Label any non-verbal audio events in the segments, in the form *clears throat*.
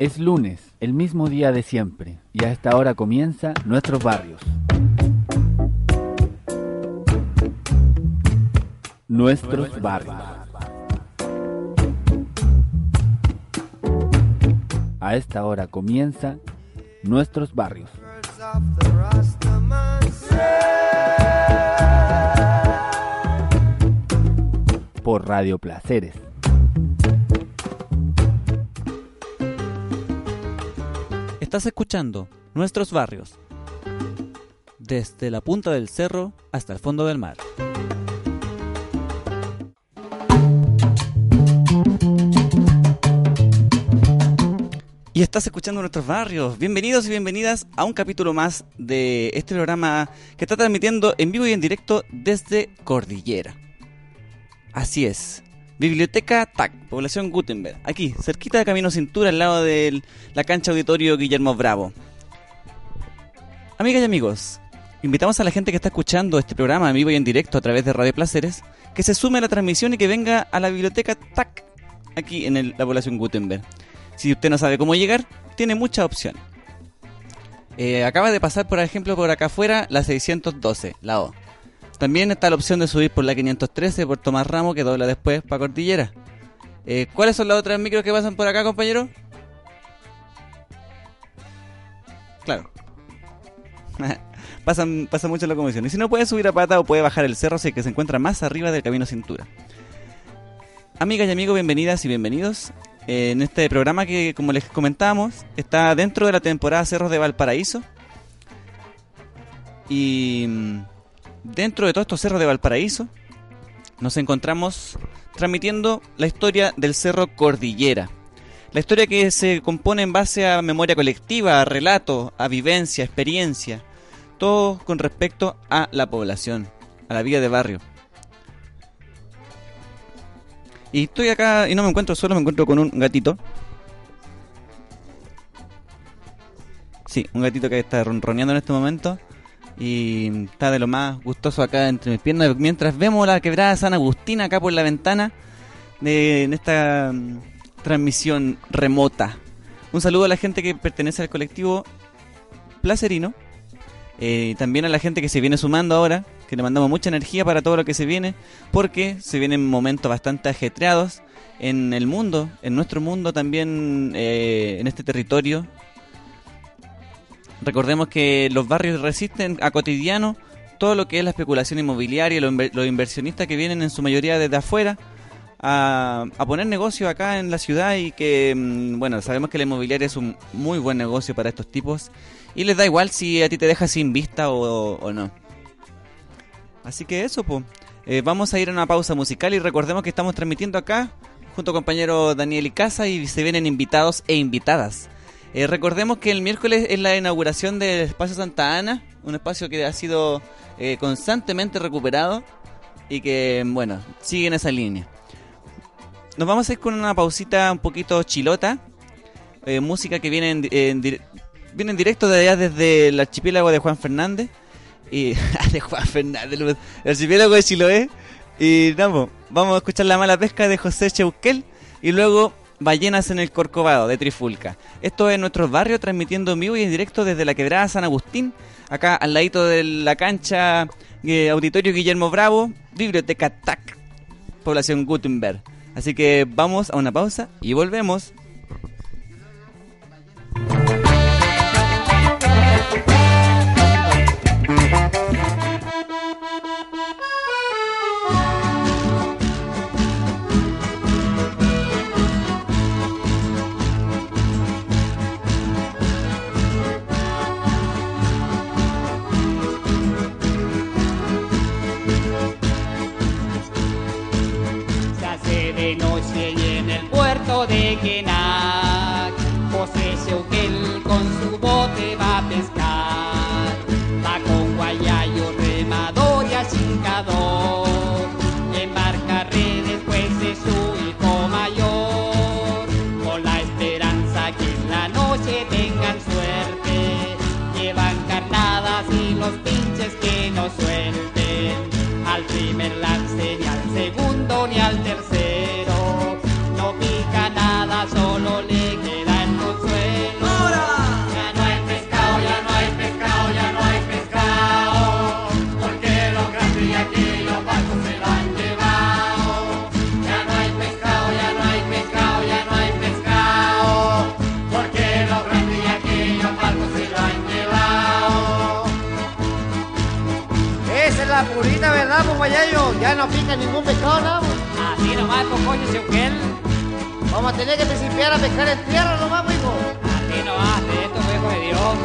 Es lunes, el mismo día de siempre, y a esta hora comienza Nuestros Barrios. Nuestros Barrios. A esta hora comienza Nuestros Barrios. Por Radio Placeres. Estás escuchando Nuestros Barrios. Desde la punta del cerro hasta el fondo del mar. Y estás escuchando Nuestros Barrios. Bienvenidos y bienvenidas a un capítulo más de este programa que está transmitiendo en vivo y en directo desde Cordillera. Así es. Biblioteca TAC, población Gutenberg. Aquí, cerquita de Camino Cintura, al lado de la cancha auditorio Guillermo Bravo. Amigas y amigos, invitamos a la gente que está escuchando este programa en vivo y en directo a través de Radio Placeres que se sume a la transmisión y que venga a la biblioteca TAC, aquí en el- la población Gutenberg. Si usted no sabe cómo llegar, tiene muchas opciones. Eh, acaba de pasar, por ejemplo, por acá afuera la 612, la. También está la opción de subir por la 513 por Tomás Ramos que dobla después para Cordillera. Eh, ¿Cuáles son las otras micros que pasan por acá, compañero? Claro. *laughs* pasan, pasa mucho la convención. Y si no puede subir a pata o puede bajar el cerro, si que se encuentra más arriba del camino cintura. Amigas y amigos, bienvenidas y bienvenidos. Eh, en este programa que, como les comentábamos, está dentro de la temporada Cerros de Valparaíso. Y mm, dentro de todos estos cerros de Valparaíso, nos encontramos transmitiendo la historia del Cerro Cordillera. La historia que se compone en base a memoria colectiva, a relato, a vivencia, experiencia, todo con respecto a la población, a la vida de barrio. Y estoy acá y no me encuentro solo, me encuentro con un gatito. Sí, un gatito que está ronroneando en este momento. Y está de lo más gustoso acá entre mis piernas. Mientras vemos la quebrada San Agustín acá por la ventana de, en esta mm, transmisión remota. Un saludo a la gente que pertenece al colectivo Placerino. Eh, también a la gente que se viene sumando ahora, que le mandamos mucha energía para todo lo que se viene, porque se vienen momentos bastante ajetreados en el mundo, en nuestro mundo también, eh, en este territorio. Recordemos que los barrios resisten a cotidiano todo lo que es la especulación inmobiliaria, los, inver- los inversionistas que vienen en su mayoría desde afuera a, a poner negocio acá en la ciudad y que, mm, bueno, sabemos que la inmobiliaria es un muy buen negocio para estos tipos y les da igual si a ti te deja sin vista o, no. Así que eso, pues. vamos a ir a una pausa musical y recordemos que estamos transmitiendo acá junto a compañero Daniel Icaza y se vienen invitados e invitadas. Eh, recordemos que el miércoles es la inauguración del Espacio Santa Ana, un espacio que ha sido eh, constantemente recuperado y que, bueno, sigue en esa línea. Nos vamos a ir con una pausita un poquito chilota, eh, música que viene en, viene en directo de allá desde el archipiélago de Juan Fernández. Y, *laughs* de Juan Fernández, el archipiélago de Chiloé. Y vamos a escuchar La Mala Pesca de José Cheuquel. Y luego Ballenas en el Corcovado de Trifulca. Esto es nuestro barrio transmitiendo en vivo y en directo desde la quebrada San Agustín. Acá al ladito de la cancha eh, Auditorio Guillermo Bravo, Biblioteca TAC, población Gutenberg. Así que vamos a una pausa y volvemos. Ya no pica ningún pescado, pues. Así nomás, pues coño, Cheuquel. Vamos a tener que principiar a pescar en tierra nomás, hijo. Así nomás, de esto, pues, hijo de Dios.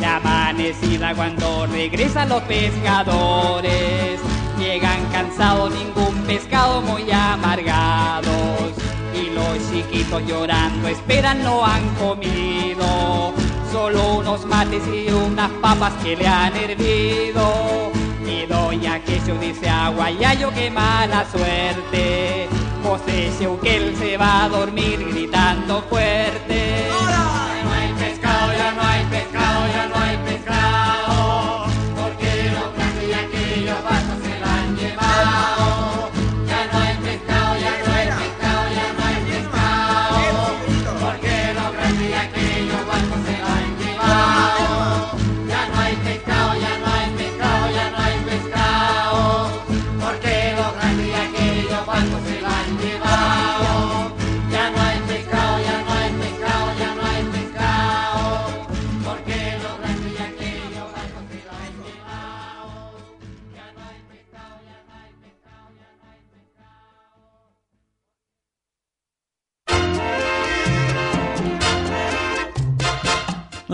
Ya amanecida cuando regresan los pescadores. Llegan cansados, ningún pescado muy amargados. Y los chiquitos llorando esperan, no han comido. Solo unos mates y unas papas que le han hervido. Y doña Queso dice a Guayayo que mala suerte. José Cheuquel se va a dormir gritando fuerte.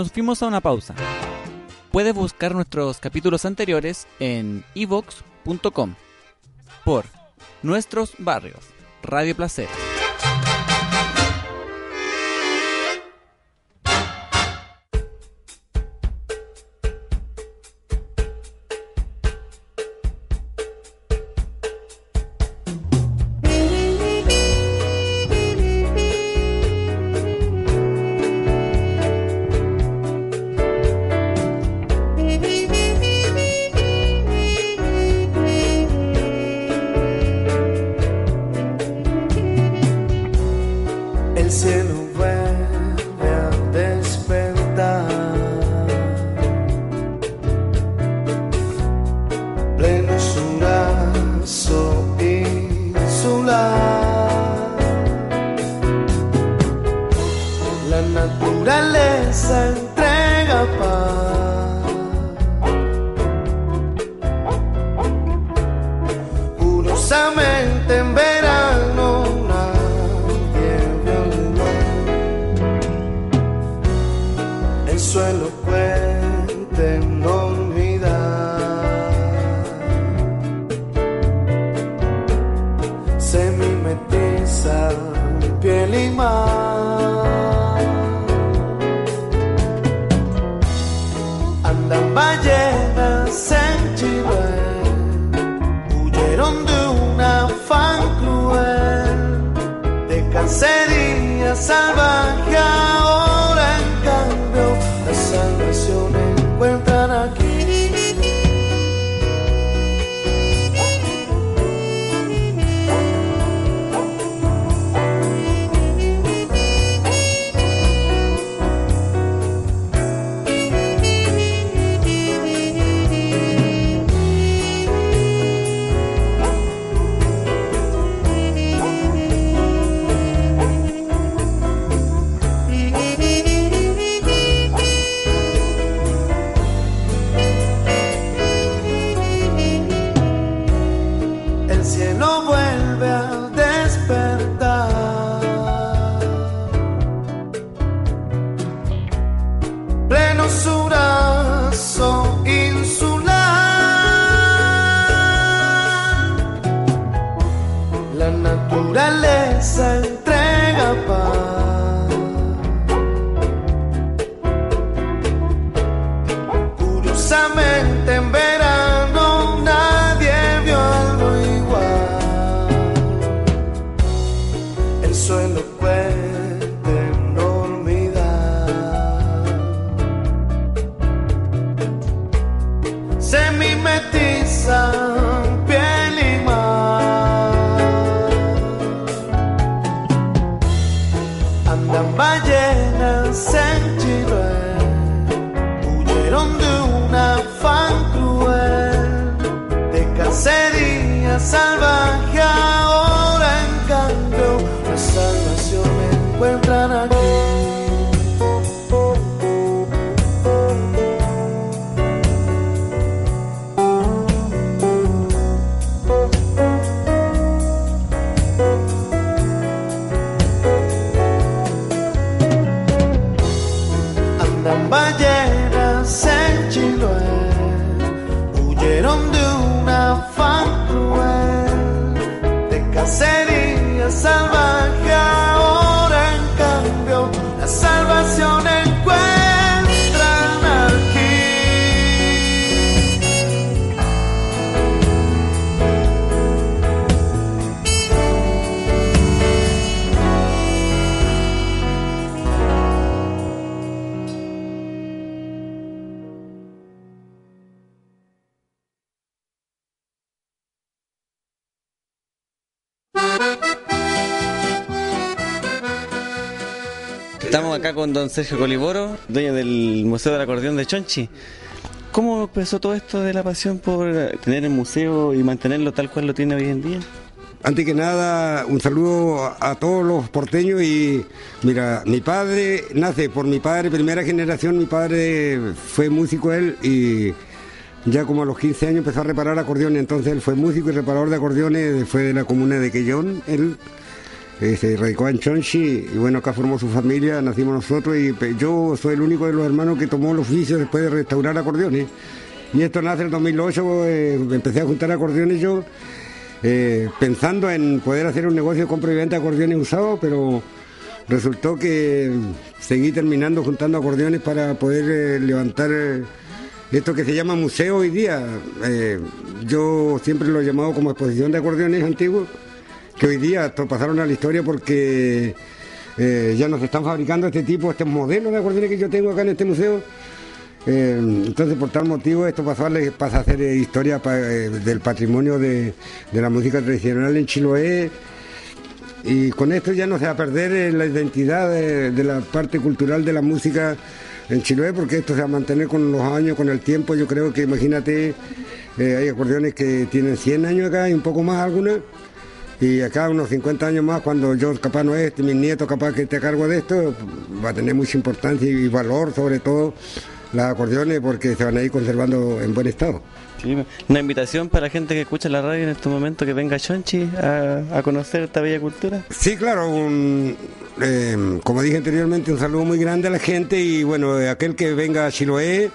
Nos fuimos a una pausa. Puedes buscar nuestros capítulos anteriores en evox.com por Nuestros Barrios, Radio Placer. Sergio Coliboro, dueño del Museo del Acordeón de Chonchi. ¿Cómo empezó todo esto de la pasión por tener el museo y mantenerlo tal cual lo tiene hoy en día? Antes que nada, un saludo a, todos los porteños y mira, mi padre nace por mi padre, primera generación, mi padre fue músico él y ya como a los 15 años empezó a reparar acordeones, entonces él fue músico y reparador de acordeones, fue de la comuna de Quellón, se radicó en Chonchi y bueno, acá formó su familia, nacimos nosotros y yo soy el único de los hermanos que tomó el oficio después de restaurar acordeones. Y esto nace en el 2008, eh, empecé a juntar acordeones yo, eh, pensando en poder hacer un negocio de compra y venta de acordeones usados, pero resultó que seguí terminando juntando acordeones para poder eh, levantar esto que se llama museo hoy día. Yo siempre lo he llamado como exposición de acordeones antiguos, que hoy día pasaron a la historia porque eh, ya nos están fabricando este tipo, este modelo de acordeones que yo tengo acá en este museo. Eh, entonces, por tal motivo, esto pasó a, pasa a ser eh, historia eh, del patrimonio de, la música tradicional en Chiloé. Y con esto ya no se va a perder la identidad de, la parte cultural de la música en Chiloé, porque esto se va a mantener con los años, con el tiempo. Yo creo que, imagínate, hay acordeones que tienen 100 años acá y un poco más algunas. Y acá unos 50 años más, cuando yo capaz no esté, mis nietos capaz que esté a cargo de esto, va a tener mucha importancia y valor, sobre todo las acordeones, porque se van a ir conservando en buen estado. Sí, una invitación para la gente que escucha la radio en este momento que venga a Chonchi a, a conocer esta bella cultura. Sí, claro, un, eh, como dije anteriormente, un saludo muy grande a la gente y bueno, eh, aquel que venga a Chiloé,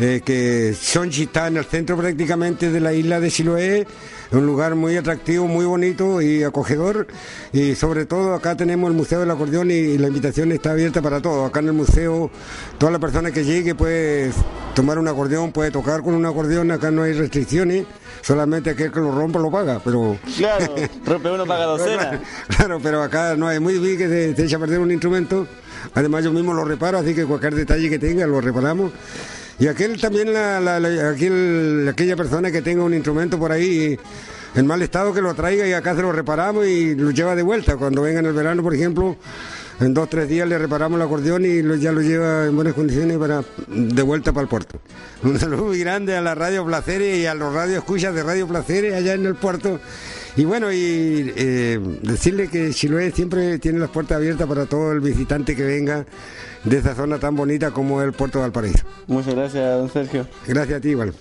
eh, que Sonchi está en el centro prácticamente de la isla de Chiloé, un lugar muy atractivo, muy bonito y acogedor y sobre todo acá tenemos el Museo del Acordeón y la invitación está abierta para todos. Acá en el museo, toda la persona que llegue puede tomar un acordeón, puede tocar con un acordeón, acá no hay restricciones, solamente aquel que lo rompa lo paga, pero... *laughs* Claro, rompe uno paga docena. *laughs* Claro, pero acá no es muy difícil que se, se eche a perder un instrumento. Además yo mismo lo reparo, así que cualquier detalle que tenga lo reparamos. Y aquel también, la, la- aquel- aquella persona que tenga un instrumento por ahí en mal estado, que lo traiga y acá se lo reparamos y lo lleva de vuelta. Cuando venga en el verano, por ejemplo, en dos tres días le reparamos el acordeón y ya lo lleva en buenas condiciones para de vuelta para el puerto. *laughs* Un saludo muy grande a la Radio Placeres y a los radio escuchas de Radio Placeres allá en el puerto. Y bueno, y eh, decirle que Chiloé siempre tiene las puertas abiertas para todo el visitante que venga de esa zona tan bonita como el puerto de Valparaíso. Muchas gracias, don Sergio. Gracias a ti, igual.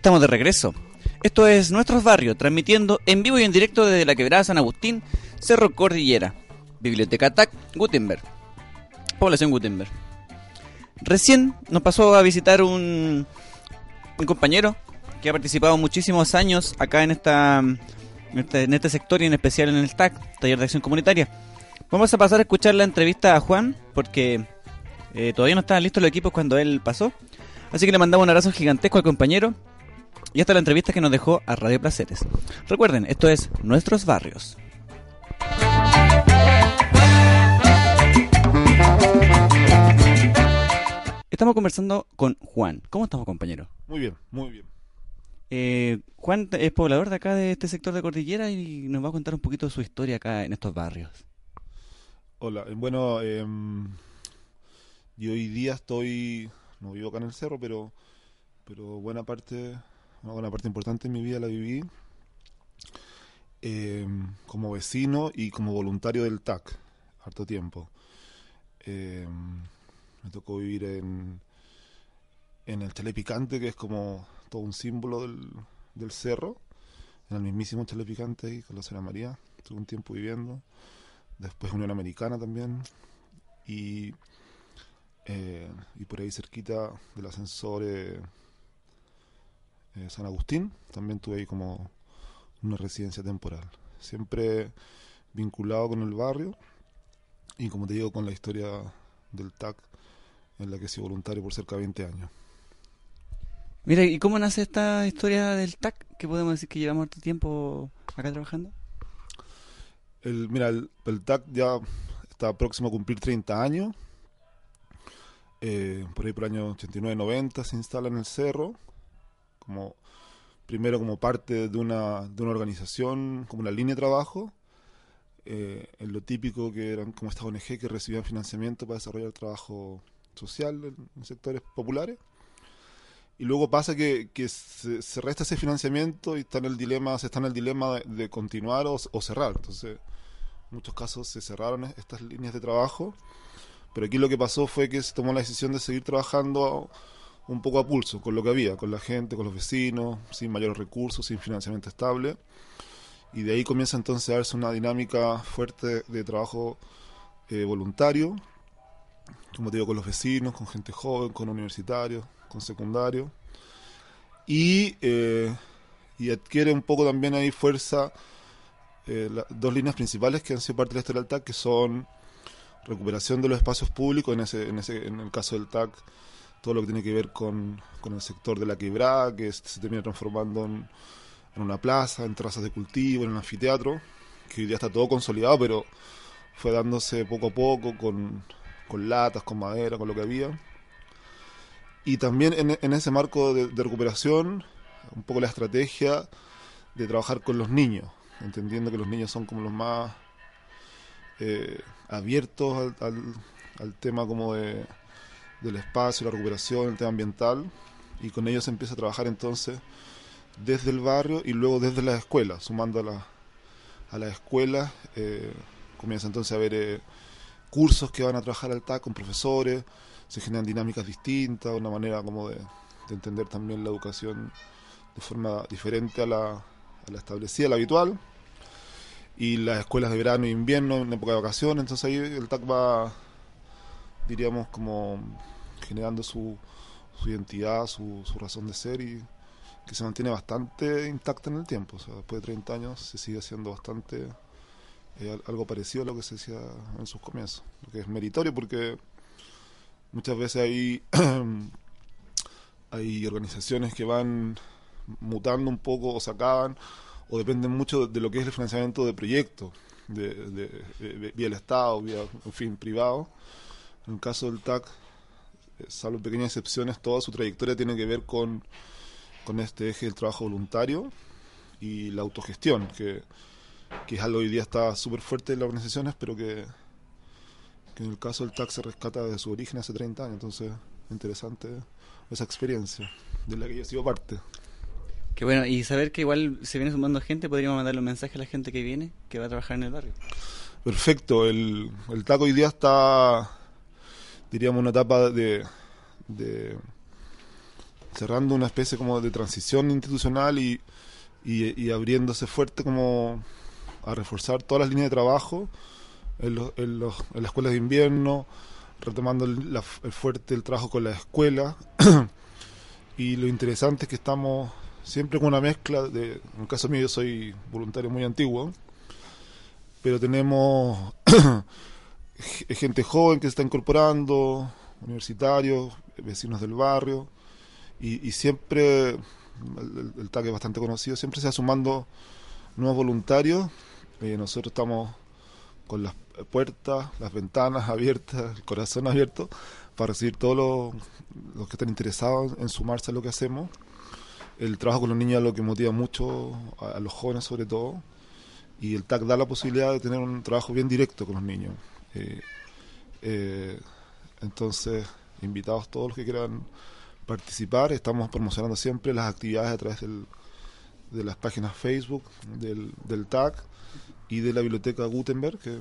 Estamos de regreso. Esto es Nuestros Barrios, transmitiendo en vivo y en directo desde la quebrada San Agustín, Cerro Cordillera, Biblioteca TAC, Gutenberg, población Gutenberg. Recién nos pasó a visitar un, un compañero que ha participado muchísimos años acá en esta en este, este sector y en especial en el TAC, Taller de Acción Comunitaria. Vamos a pasar a escuchar la entrevista a Juan porque eh, todavía no estaban listos los equipos cuando él pasó. Así que le mandamos un abrazo gigantesco al compañero y hasta la entrevista que nos dejó a Radio Placeres. Recuerden, esto es Nuestros Barrios. Estamos conversando con Juan. ¿Cómo estamos, compañero? Muy bien, muy bien. Eh, Juan es poblador de acá, de este sector de Cordillera, y nos va a contar un poquito de su historia acá en estos barrios. Hola, eh, bueno, em, yo hoy día estoy, no vivo acá en el cerro, pero, pero buena parte, una parte importante de mi vida la viví em, como vecino y como voluntario del TAC, harto tiempo. Em, me tocó vivir en, en el Telepicante, que es como todo un símbolo del, del cerro, en el mismísimo Telepicante ahí con la señora María, estuve un tiempo viviendo, después Unión Americana también, y, eh, y por ahí cerquita del ascensor eh, San Agustín, también tuve ahí como una residencia temporal, siempre vinculado con el barrio y como te digo con la historia del TAC en la que he sido voluntario por cerca de 20 años. Mira, ¿y cómo nace esta historia del TAC? Que podemos decir que llevamos harto tiempo acá trabajando. El, mira, el, el TAC ya está próximo a cumplir 30 años. Eh, por ahí por el año 89-90 se instala en el cerro, primero como parte de una, de una organización, como una línea de trabajo, eh, en lo típico que eran como estas ONG que recibían financiamiento para desarrollar trabajo social en, sectores populares. Y luego pasa que, se, resta ese financiamiento y está en el dilema, se está en el dilema de, continuar o, o cerrar. Entonces, en muchos casos se cerraron es- estas líneas de trabajo, pero aquí lo que pasó fue que se tomó la decisión de seguir trabajando un poco a pulso, con lo que había, con la gente, con los vecinos, sin mayores recursos, sin financiamiento estable. Y de ahí comienza entonces a darse una dinámica fuerte de trabajo eh, voluntario, como te digo, con los vecinos, con gente joven, con universitarios, con secundarios. Y, eh, y adquiere un poco también ahí fuerza eh, dos líneas principales que han sido parte de del TAC, que son recuperación de los espacios públicos, en, ese, en, ese, en el caso del TAC, todo lo que tiene que ver con, con el sector de la quebrada, que se termina transformando en, una plaza, en terrazas de cultivo, en un anfiteatro, que hoy día está todo consolidado, pero fue dándose poco a poco con, con latas, con madera, con lo que había. Y también en, en ese marco de, de recuperación, un poco la estrategia de trabajar con los niños, entendiendo que los niños son como los más eh, abiertos al, al- al tema como de, del espacio, la recuperación, el tema ambiental, y con ellos se empieza a trabajar entonces desde el barrio y luego desde las escuelas, sumando a, la, a las escuelas, eh, comienza entonces a haber eh, cursos que van a trabajar al TAC con profesores, se generan dinámicas distintas, una manera como de, de entender también la educación de forma diferente a la, a la establecida, la habitual. Y las escuelas de verano e invierno en época de vacaciones, entonces ahí el TAC va, diríamos, como generando su, su identidad, su, razón de ser y que se mantiene bastante intacta en el tiempo. O sea, después de 30 años se sigue haciendo bastante eh, al- algo parecido a lo que se hacía en sus comienzos, lo que es meritorio porque muchas veces hay, *clears throat* hay organizaciones que van mutando un poco o se acaban o dependen mucho de lo que es el financiamiento de proyectos, de- de- vía el Estado, vía, en fin, privado. En el caso del TAC, eh, salvo pequeñas excepciones, toda su trayectoria tiene que ver con, con este eje del trabajo voluntario y la autogestión, que, que es algo hoy día está súper fuerte en las organizaciones, pero que, que en el caso del TAC se rescata de su origen hace 30 años. Entonces, interesante esa experiencia de la que yo he sido parte. Qué bueno, y saber que igual se viene sumando gente, podríamos mandarle un mensaje a la gente que viene, que va a trabajar en el barrio. Perfecto, el, el TAC hoy día está, diríamos, una etapa de, de, cerrando una especie como de transición institucional y, y, abriéndose fuerte como a reforzar todas las líneas de trabajo en, las escuelas de invierno, retomando el, el fuerte el trabajo con la escuela. *clears throat* y lo interesante es que estamos siempre con una mezcla de, en el caso mío yo soy voluntario muy antiguo, pero tenemos *clears throat* gente joven que se está incorporando, universitarios, vecinos del barrio, y, siempre, el, el- TAC es bastante conocido, siempre se va sumando nuevos voluntarios. Eh, nosotros estamos con las puertas, las ventanas abiertas, el corazón abierto para recibir todos los, los que están interesados en sumarse a lo que hacemos. El trabajo con los niños es lo que motiva mucho a, a los jóvenes sobre todo y el TAC da la posibilidad de tener un trabajo bien directo con los niños. Eh, entonces, invitados todos los que quieran participar, estamos promocionando siempre las actividades a través del, de las páginas Facebook del, del TAC y de la biblioteca Gutenberg, que,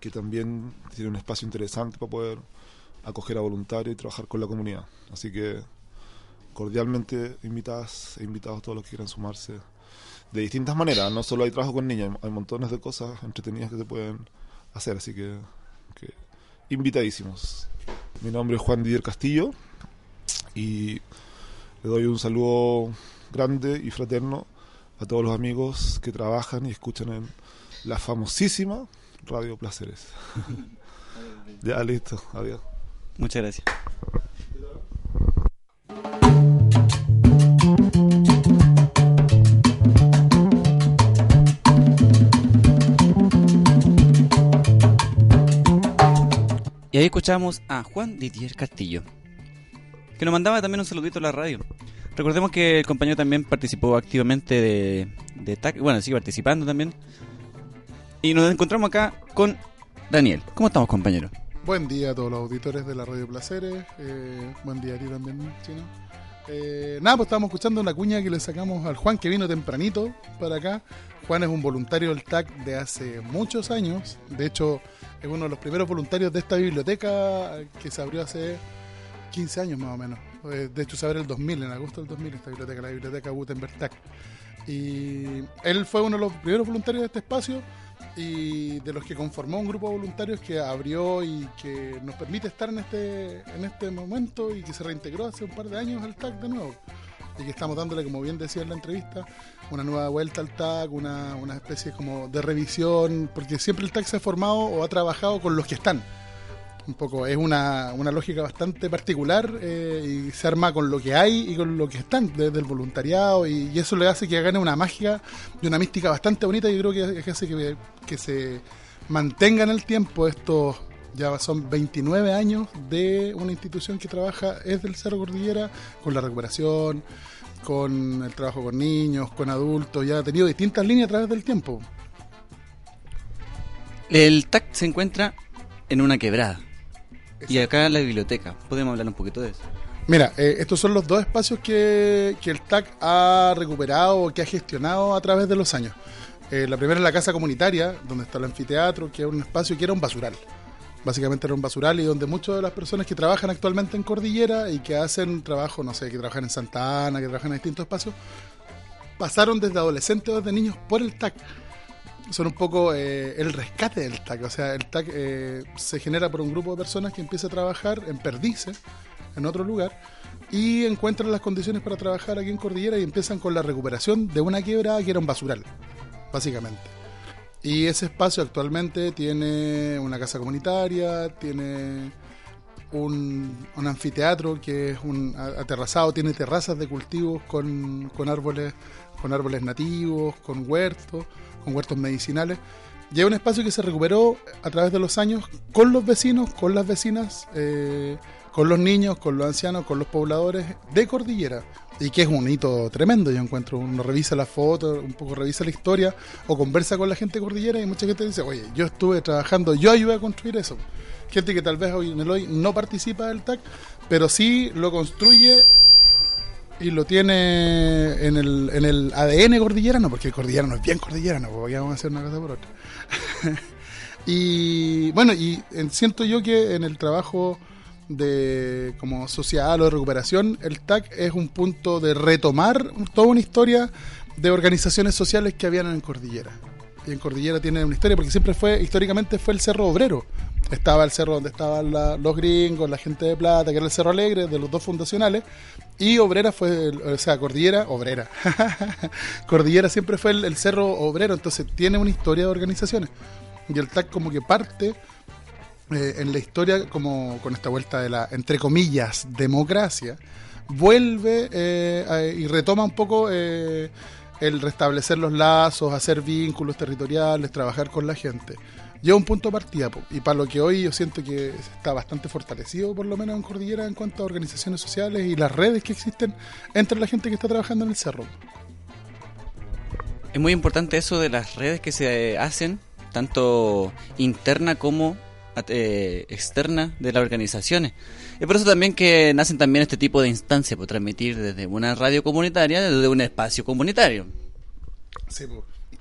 que también tiene un espacio interesante para poder acoger a voluntarios y trabajar con la comunidad. Así que cordialmente invitadas e invitados todos los que quieran sumarse de distintas maneras. No solo hay trabajo con niños, hay montones de cosas entretenidas que se pueden hacer, así que, invitadísimos. Mi nombre es Juan Didier Castillo y le doy un saludo grande y fraterno a todos los amigos que trabajan y escuchan en la famosísima Radio Placeres. *laughs* ya, listo, adiós. Muchas gracias. Y ahí escuchamos a Juan Didier Castillo, que nos mandaba también un saludito a la radio. Recordemos que el compañero también participó activamente de, de TAC, bueno, sigue participando también. Y nos encontramos acá con Daniel. ¿Cómo estamos, compañero? Buen día a todos los auditores de la Radio Placeres. eh, buen día a ti también, Chino. Eh, nada, pues estábamos escuchando una cuña que le sacamos al Juan que vino tempranito para acá. Juan es un voluntario del TAC de hace muchos años. De hecho, es uno de los primeros voluntarios de esta biblioteca que se abrió hace 15 años más o menos. Eh, De hecho, se abrió el 2000, en agosto del 2000, esta biblioteca, la biblioteca Gutenberg TAC. Y él fue uno de los primeros voluntarios de este espacio y de los que conformó un grupo de voluntarios que abrió y que nos permite estar en este, en este momento y que se reintegró hace un par de años al TAC de nuevo. Y que estamos dándole, como bien decía en la entrevista, una nueva vuelta al TAC, una, una especie como de revisión, porque siempre el TAC se ha formado o ha trabajado con los que están. Un poco, es una, una lógica bastante particular eh, y se arma con lo que hay y con lo que están, desde el voluntariado, y, y eso le hace que gane una magia y una mística bastante bonita y creo que, que hace que, que se mantenga en el tiempo estos, ya son 29 años de una institución que trabaja desde el Cerro Cordillera con la recuperación, con el trabajo con niños, con adultos, ya ha tenido distintas líneas a través del tiempo. El TAC se encuentra en una quebrada. Y acá en la biblioteca. ¿Podemos hablar un poquito de eso? Mira, eh, estos son los dos espacios que, que el TAC ha recuperado o que ha gestionado a través de los años. Eh, la primera es la casa comunitaria, donde está el anfiteatro, que es un espacio que era un basural. Básicamente era un basural y donde muchas de las personas que trabajan actualmente en Cordillera y que hacen trabajo, no sé, que trabajan en Santa Ana, que trabajan en distintos espacios, pasaron desde adolescentes o desde niños por el TAC. Son un poco eh, el rescate del TAC. O sea, el TAC eh, se genera por un grupo de personas que empieza a trabajar en Perdices, en otro lugar, y encuentran las condiciones para trabajar aquí en Cordillera y empiezan con la recuperación de una quebrada que era un basural, básicamente. Y ese espacio actualmente tiene una casa comunitaria, tiene un, un anfiteatro que es un aterrazado, tiene terrazas de cultivos con, con árboles con árboles nativos, con huertos, con huertos medicinales. Y es un espacio que se recuperó a través de los años con los vecinos, con las vecinas, eh, con los niños, con los ancianos, con los pobladores de Cordillera. Y que es un hito tremendo, yo encuentro. Uno revisa las fotos, un poco revisa la historia, o conversa con la gente Cordillera y mucha gente dice, oye, yo estuve trabajando, yo ayudé a construir eso. Gente que tal vez hoy en el hoy no participa del TAC, pero sí lo construye y lo tiene en el, en el ADN cordillerano, porque el cordillerano es bien cordillerano, porque vamos a hacer una cosa por otra. *laughs* y bueno, y en- siento yo que en el trabajo de como social o de recuperación, el TAC es un punto de retomar toda una historia de organizaciones sociales que habían en Cordillera. Y en Cordillera tiene una historia porque siempre fue, históricamente fue el Cerro Obrero. Estaba el cerro donde estaban los gringos, la gente de plata, que era el Cerro Alegre, de los dos fundacionales. Y Obrera fue, o sea, Cordillera, Obrera. *laughs* Cordillera siempre fue el, el Cerro Obrero, entonces tiene una historia de organizaciones. Y el TAC como que parte eh, en la historia, como con esta vuelta de la, entre comillas, democracia, vuelve eh, y retoma un poco eh, el restablecer los lazos, hacer vínculos territoriales, trabajar con la gente. Lleva un punto de partida, y para lo que hoy yo siento que está bastante fortalecido, por lo menos en Cordillera, en cuanto a organizaciones sociales y las redes que existen entre la gente que está trabajando en el cerro. Es muy importante eso de las redes que se hacen, tanto interna como eh, externa de las organizaciones. Es por eso también que nacen también este tipo de instancias, por transmitir desde una radio comunitaria, desde un espacio comunitario. Sí.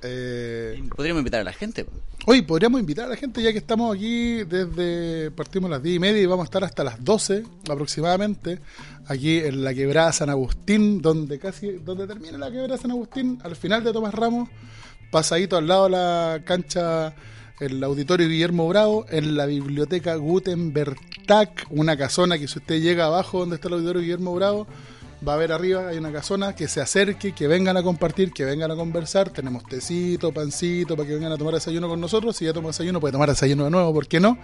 Eh, Podríamos invitar a la gente. Hoy podríamos invitar a la gente ya que estamos aquí desde, partimos a las 10 y media y vamos a estar hasta las 12 aproximadamente, aquí en la quebrada San Agustín, donde casi, donde termina la quebrada San Agustín, al final de Tomás Ramos, pasadito al lado de la cancha, el auditorio Guillermo Bravo, en la biblioteca Gutenberg TAC, una casona que si usted llega abajo donde está el auditorio Guillermo Bravo, va a ver arriba, hay una casona, que se acerque, que vengan a compartir, que vengan a conversar. Tenemos tecito, pancito, para que vengan a tomar desayuno con nosotros. Si ya toma desayuno, puede tomar desayuno de nuevo, ¿por qué no?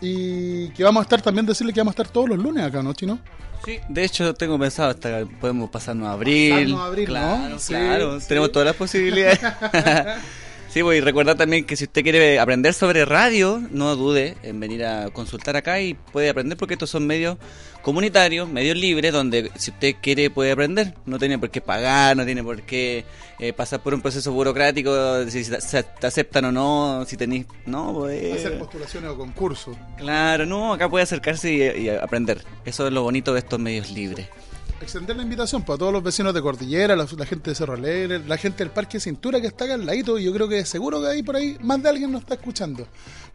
Y que vamos a estar también, decirle que vamos a estar todos los lunes acá, ¿no, Chino? Sí, de hecho tengo pensado hasta podemos pasarnos a abril. Pasarnos a abril, ¿no? claro, Sí, claro, sí. tenemos todas las posibilidades. *laughs* sí, voy a recordar también que si usted quiere aprender sobre radio, no dude en venir a consultar acá y puede aprender porque estos son medios comunitarios, medios libres, donde si usted quiere puede aprender. No tiene por qué pagar, no tiene por qué eh, pasar por un proceso burocrático, si se- te aceptan o no, si tenéis... No, pues... Hacer postulaciones o concursos. Claro, no, acá puede acercarse y, y aprender. Eso es lo bonito de estos medios libres. Extender la invitación para todos los vecinos de Cordillera, la, la gente de Cerro Alegre, la gente del Parque Cintura que está acá al ladito. Y yo creo que seguro que ahí por ahí más de alguien nos está escuchando.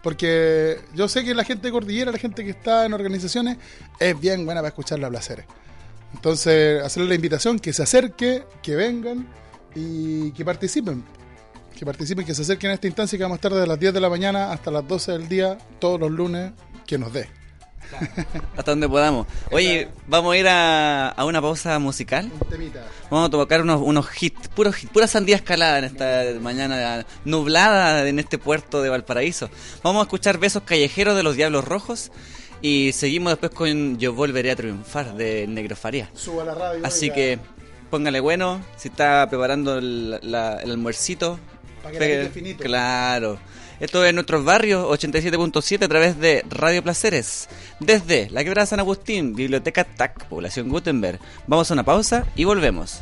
Porque yo sé que la gente de Cordillera, la gente que está en organizaciones, es bien buena para escuchar los placeres. Entonces, hacerle la invitación que se acerque, que vengan y que participen. Que participen, que se acerquen a esta instancia que vamos a estar desde las 10 de la mañana hasta las 12 del día, todos los lunes, que nos dé. *laughs* Hasta donde podamos. Oye, vamos a ir a, a una pausa musical. Un temita. Vamos a tocar unos, unos hits, puros hits, pura sandía escalada en esta mañana nublada en este puerto de Valparaíso. Vamos a escuchar Besos Callejeros de los Diablos Rojos y seguimos después con Yo Volveré a Triunfar de Negro Faría. Suba la radio. Así que póngale bueno, si está preparando el, la- el almuercito. Que pegue- finito. Claro. Esto es nuestros barrios 87.7 a través de Radio Placeres. Desde la Quebrada San Agustín, Biblioteca TAC, Población Gutenberg. Vamos a una pausa y volvemos.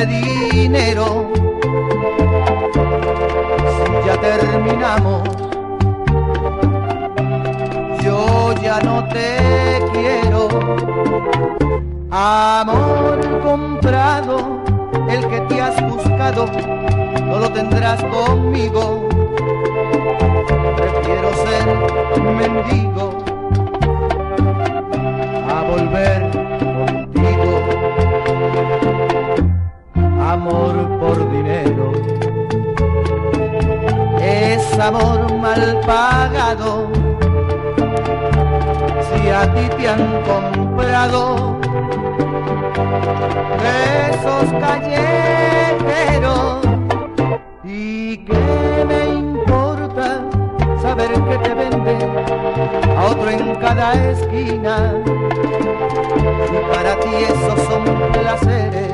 Dé dinero? Si ya terminamos, yo ya no te quiero. Amor comprado, el que te has buscado, no lo tendrás conmigo. Prefiero ser mendigo a volver amor mal pagado. Si a ti te han comprado esos callejeros y qué me importa saber que te venden a otro en cada esquina. Y para ti esos son placeres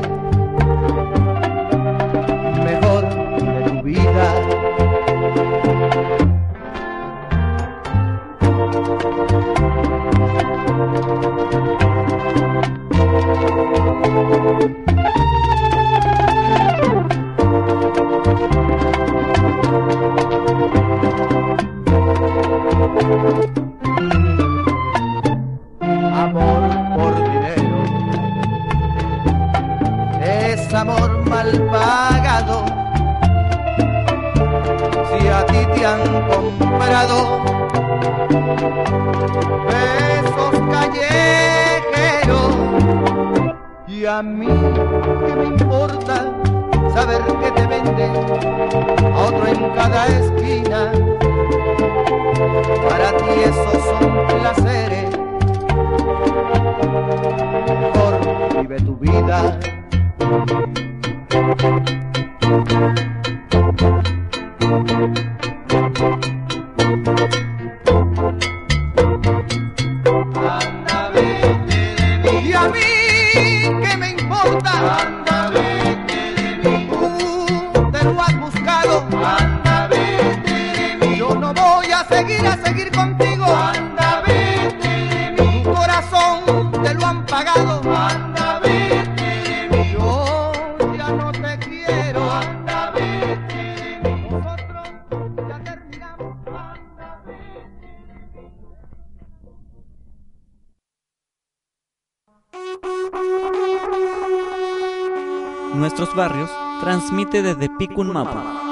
Desde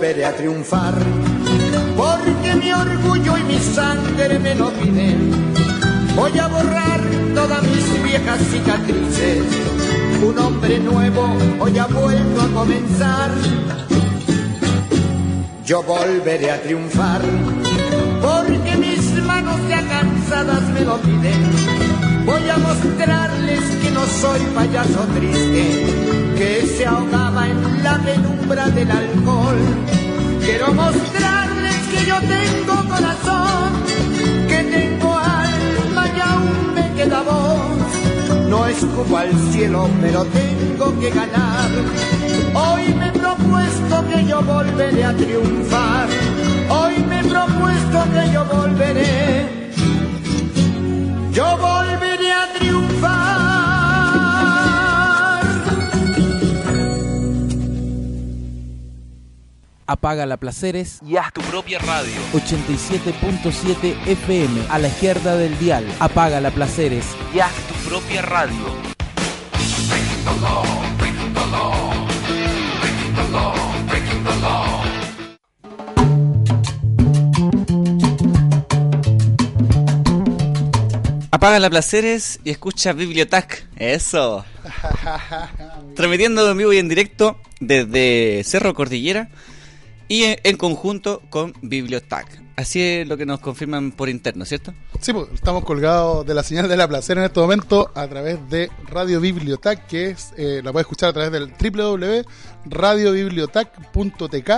volveré a triunfar, porque mi orgullo y mi sangre me lo piden. Voy a borrar todas mis viejas cicatrices, un hombre nuevo hoy ha vuelto a comenzar. Yo volveré a triunfar, porque mis manos ya cansadas me lo piden. Voy a mostrarles que no soy payaso triste, que se ahogaba en la penumbra del alcohol. Quiero mostrarles que yo tengo corazón, que tengo alma y aún me queda voz. No escupo al cielo, pero tengo que ganar. Hoy me he propuesto que yo volveré a triunfar. Hoy me he propuesto que yo volveré. Yo volveré a triunfar. Apaga la Placeres y haz tu propia radio. 87.7 FM a la izquierda del dial. Apaga la Placeres Y haz tu propia radio. Apaga la placeres y escucha Bibliotac. Eso. *laughs* Transmitiendo en vivo y en directo desde Cerro Cordillera y en, conjunto con Bibliotac. Así es lo que nos confirman por interno, ¿cierto? Sí, pues, estamos colgados de la señal de la placer en este momento a través de Radio Bibliotac, que es eh, la puedes escuchar a través del www.radiobibliotac.tk.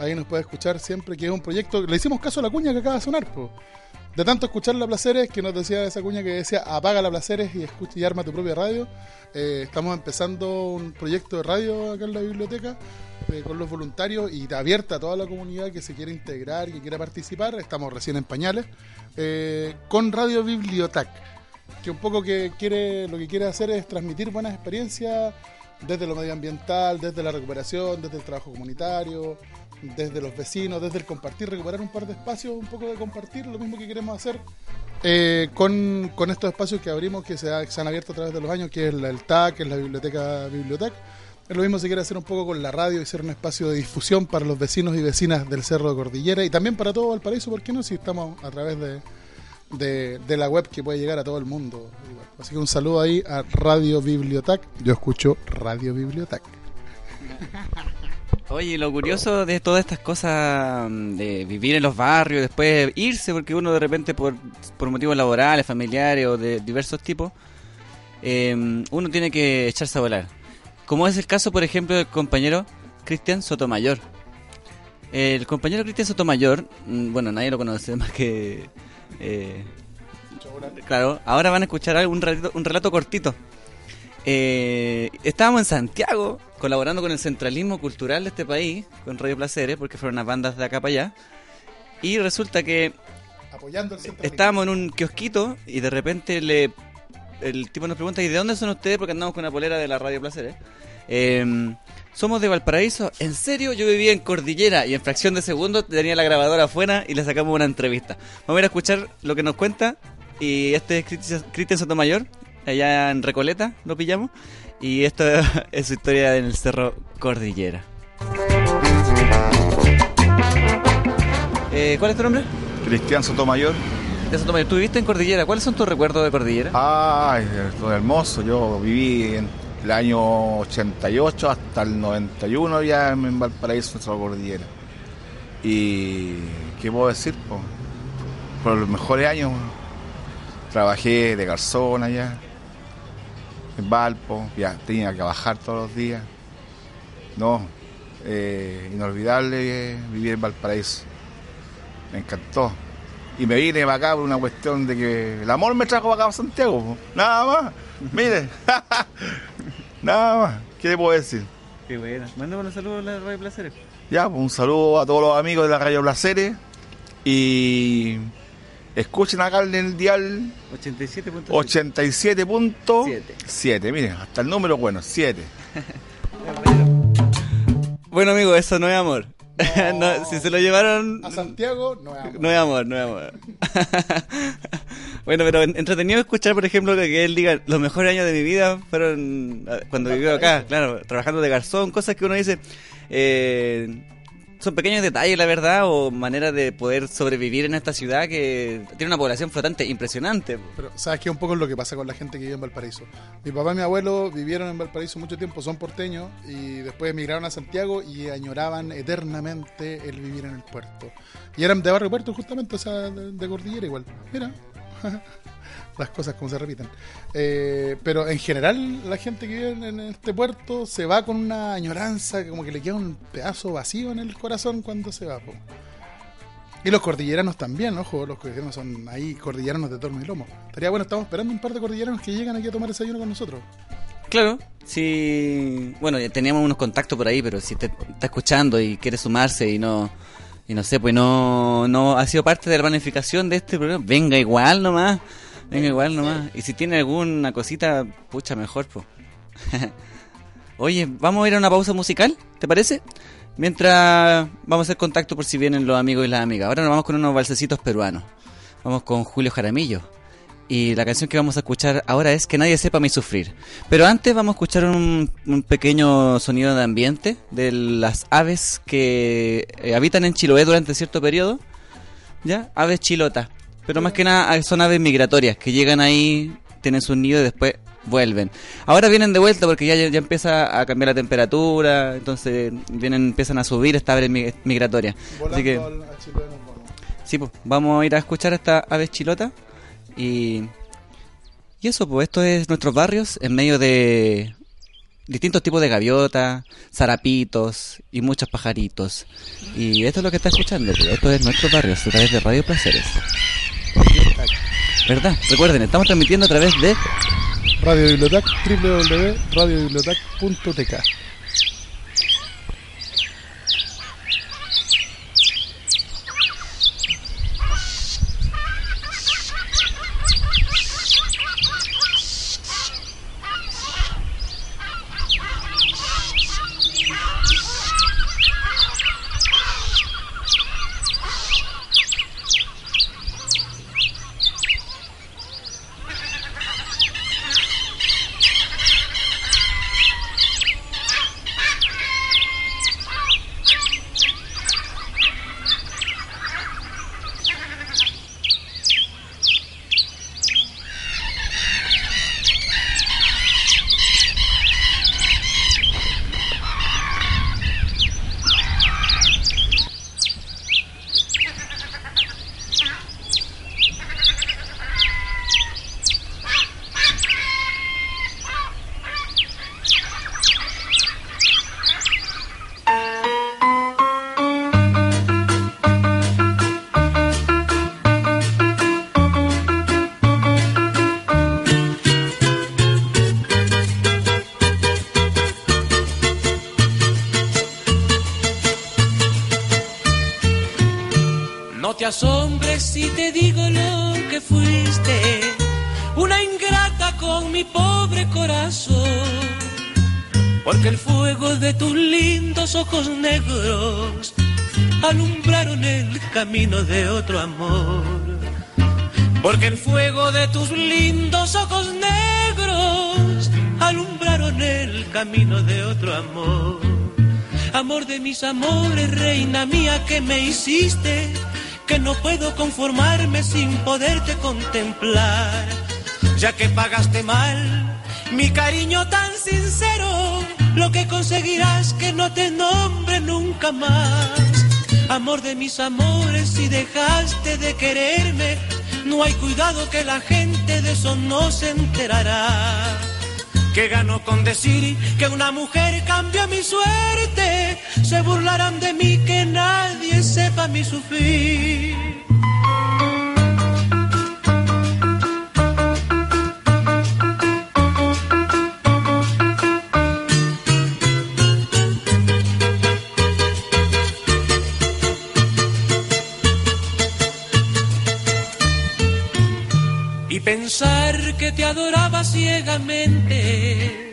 Ahí nos puede escuchar siempre, que es un proyecto. Le hicimos caso a la cuña que acaba de sonar, po. De tanto escuchar la placeres, que nos decía esa cuña que decía apaga la placeres y escucha y arma tu propia radio. Eh, estamos empezando un proyecto de radio acá en la biblioteca eh, con los voluntarios y abierta a toda la comunidad que se quiera integrar, que quiera participar. Estamos recién en pañales eh, con Radio Bibliotac, que un poco que quiere lo que quiere hacer es transmitir buenas experiencias desde lo medioambiental, desde la recuperación, desde el trabajo comunitario, desde los vecinos, desde el compartir, recuperar un par de espacios, un poco de compartir, lo mismo que queremos hacer eh, con, con estos espacios que abrimos, que se, han abierto a través de los años, que es la, el TAC, que es la biblioteca Bibliotac. Es lo mismo se quiere hacer un poco con la radio y ser un espacio de difusión para los vecinos y vecinas del Cerro de Cordillera y también para todo Valparaíso, ¿por qué no? Si estamos a través de, de, la web que puede llegar a todo el mundo. Así que un saludo ahí a Radio Bibliotac. Yo escucho Radio Bibliotac. Oye, lo curioso de todas estas cosas mm, de vivir en los barrios, después irse, porque uno de repente por, por motivos laborales, familiares o de diversos tipos, eh, uno tiene que echarse a volar. Como es el caso, por ejemplo, del compañero Cristian Sotomayor. El compañero Cristian Sotomayor, mm, bueno, nadie lo conoce *laughs* más que... eh, claro, ahora van a escuchar un relato, un relato cortito. Eh, estábamos en Santiago colaborando con el centralismo cultural de este país, con Radio Placeres, porque fueron unas bandas de acá para allá. Y resulta que Apoyando el estábamos en un kiosquito y de repente le el tipo nos pregunta, ¿y de dónde son ustedes? Porque andamos con una polera de la Radio Placeres. Eh, somos de Valparaíso. ¿En serio? Yo vivía en Cordillera y en fracción de segundo tenía la grabadora afuera y le sacamos una entrevista. Vamos a ir a escuchar lo que nos cuenta. Y este es Cristian- Sotomayor, allá en Recoleta, lo pillamos. Y esto *laughs* es su historia en el Cerro Cordillera. Eh, ¿Cuál es tu nombre? Cristian Sotomayor. Sotomayor, ¿tú viviste en Cordillera? ¿Cuáles son tus recuerdos de Cordillera? Ay, es hermoso. Yo viví en el año 88 hasta el 91 ya en Valparaíso, en Cordillera. Y, ¿qué puedo decir? po? Por los mejores años trabajé de garzón allá, en Valpo, ya tenía que bajar todos los días. No, eh, inolvidable vivir en Valparaíso. Me encantó. Y me vine para acá por una cuestión de que el amor me trajo para acá a Santiago. po. Nada más. Mire. *laughs* Nada más. ¿Qué le puedo decir? Qué buena. Mándame un saludo a la Radio Placeres. Ya, pues un saludo a todos los amigos de la Radio Placeres. Y escuchen acá en el dial 87.7. 87.7. Miren, hasta el número bueno, 7. *laughs* Bueno, amigo, eso no es amor. *laughs* No, si se lo llevaron. A Santiago, no es amor. No es amor, no es amor. *laughs* bueno, pero en- entretenido escuchar, por ejemplo, que, él diga: Los mejores años de mi vida fueron eh, cuando vivió acá, claro, trabajando de garzón, cosas que uno dice. eh, son pequeños detalles, la verdad, o maneras de poder sobrevivir en esta ciudad que tiene una población flotante impresionante. Pero, ¿sabes qué? Un poco es lo que pasa con la gente que vive en Valparaíso. Mi papá y mi abuelo vivieron en Valparaíso mucho tiempo, son porteños, y después emigraron a Santiago y añoraban eternamente el vivir en el puerto. Y eran de Barrio Puerto, justamente, o sea, de, de Cordillera igual. Mira, *laughs* las cosas como se repiten. Eh, pero en general, la gente que vive en, este puerto se va con una añoranza, como que le queda un pedazo vacío en el corazón cuando se va. Y los cordilleranos también, ojo, los cordilleranos son ahí cordilleranos de torno y lomo. Estaría bueno, estamos esperando un par de cordilleranos que llegan aquí a tomar desayuno con nosotros. Claro, si bueno, ya teníamos unos contactos por ahí, pero si te está escuchando y quiere sumarse y no y no sé, pues no no ha sido parte de la planificación de este programa, venga igual nomás, venga igual nomás. Y si tiene alguna cosita, pucha mejor, pues. *laughs* Oye, vamos a ir a una pausa musical, ¿te parece? Mientras vamos a hacer contacto por si vienen los amigos y las amigas. Ahora nos vamos con unos balsecitos peruanos. Vamos con Julio Jaramillo. Y la canción que vamos a escuchar ahora es Que nadie sepa mi sufrir. Pero antes vamos a escuchar un, un pequeño sonido de ambiente de las aves que eh, habitan en Chiloé durante cierto periodo. ¿Ya? Aves chilotas. Pero más que nada son aves migratorias que llegan ahí, tienen sus nidos y después vuelven. Ahora vienen de vuelta porque ya, ya empieza a cambiar la temperatura, entonces vienen empiezan a subir estas aves mi- migratorias. Volando Así que al- a nos vamos. Sí, pues, vamos a ir a escuchar a esta aves chilota y, y eso, pues esto es nuestros barrios en medio de distintos tipos de gaviotas, zarapitos y muchos pajaritos. Y esto es lo que está escuchando, pues, esto es nuestros barrios a través de Radio Placeres. ¿Verdad? Recuerden, estamos transmitiendo a través de Radio Bibliotac, www.radiobibliotac.tk. ojos negros alumbraron el camino de otro amor. Porque el fuego de tus lindos ojos negros alumbraron el camino de otro amor. Amor de mis amores, reina mía que me hiciste, que no puedo conformarme sin poderte contemplar. Ya que pagaste mal mi cariño tan sincero, lo que conseguirás que no te nombre nunca más. Amor de mis amores, si dejaste de quererme, no hay cuidado que la gente de eso no se enterará. Que gano con decir que una mujer cambió mi suerte, se burlarán de mí que nadie sepa mi sufrir. Pensar que te adoraba ciegamente,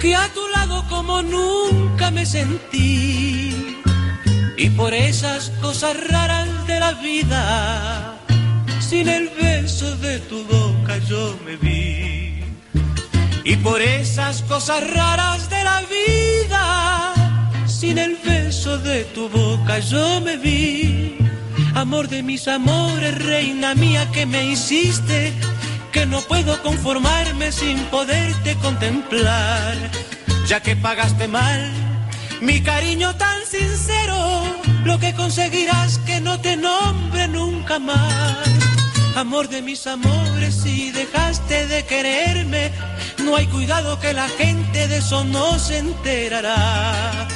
que a tu lado como nunca me sentí, y por esas cosas raras de la vida, sin el beso de tu boca yo me vi, y por esas cosas raras de la vida, sin el beso de tu boca yo me vi. Amor de mis amores, reina mía que me hiciste, que no puedo conformarme sin poderte contemplar. Ya que pagaste mal mi cariño tan sincero, lo que conseguirás que no te nombre nunca más. Amor de mis amores, si dejaste de quererme, no hay cuidado que la gente de eso no se enterará.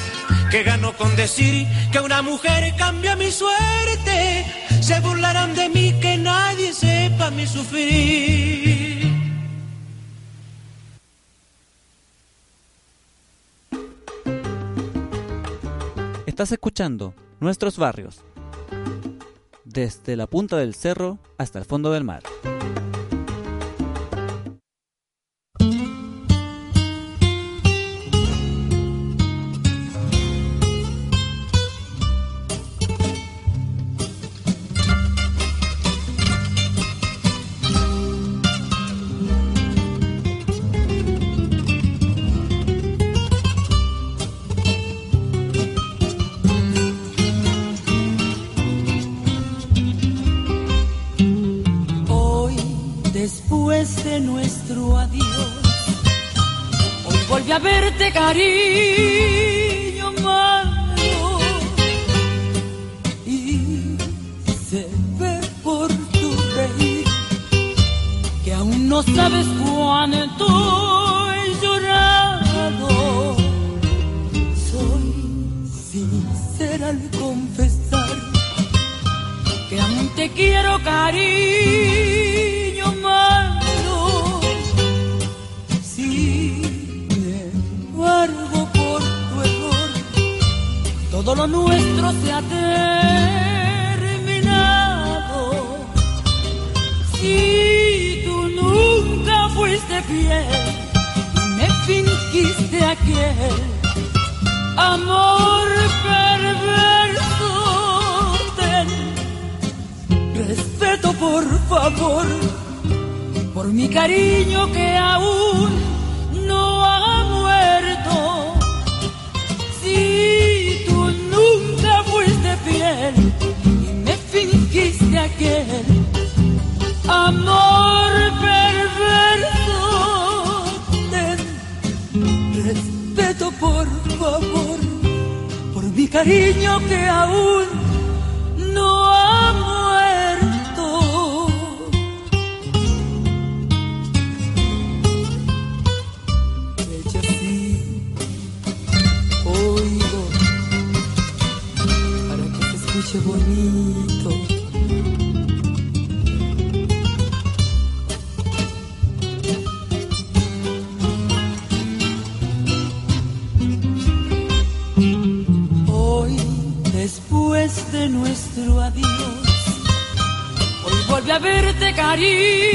Que gano con decir que una mujer cambia mi suerte, se burlarán de mí nadie sepa mi sufrir. Estás escuchando Nuestros Barrios, desde la punta del cerro hasta el fondo del mar. Cariño malo. Y se ve por tu reír que aún no sabes cuánto he llorado. Soy sincera al confesar que aún te quiero cariño todo nuestro se ha terminado. Si tú nunca fuiste fiel me fingiste aquel amor perverso. Ten respeto por favor por mi cariño que aún y me fingiste aquel amor perverso. Ten respeto por favor por mi cariño que aún no ha bonito. Hoy, después de nuestro adiós, hoy vuelve a verte cariño.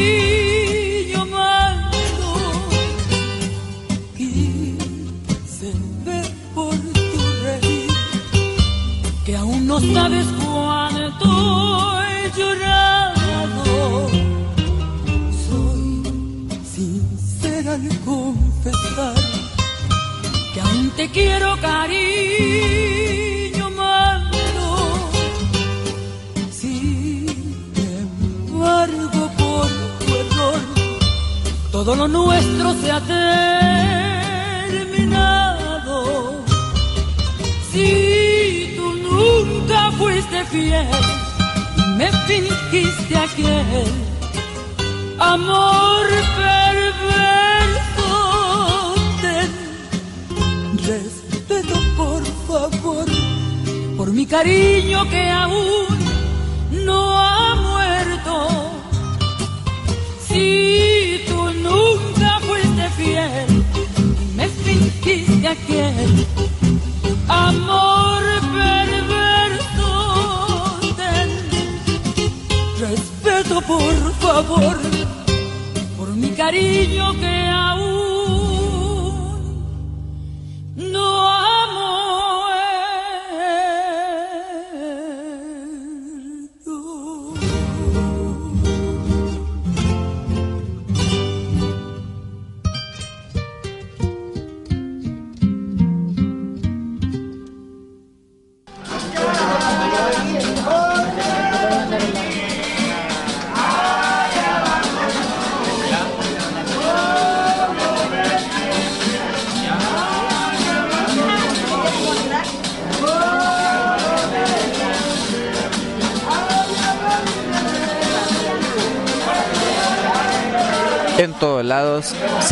por favor, por mi cariño que aún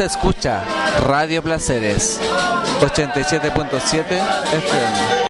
se escucha Radio Placeres 87.7 FM.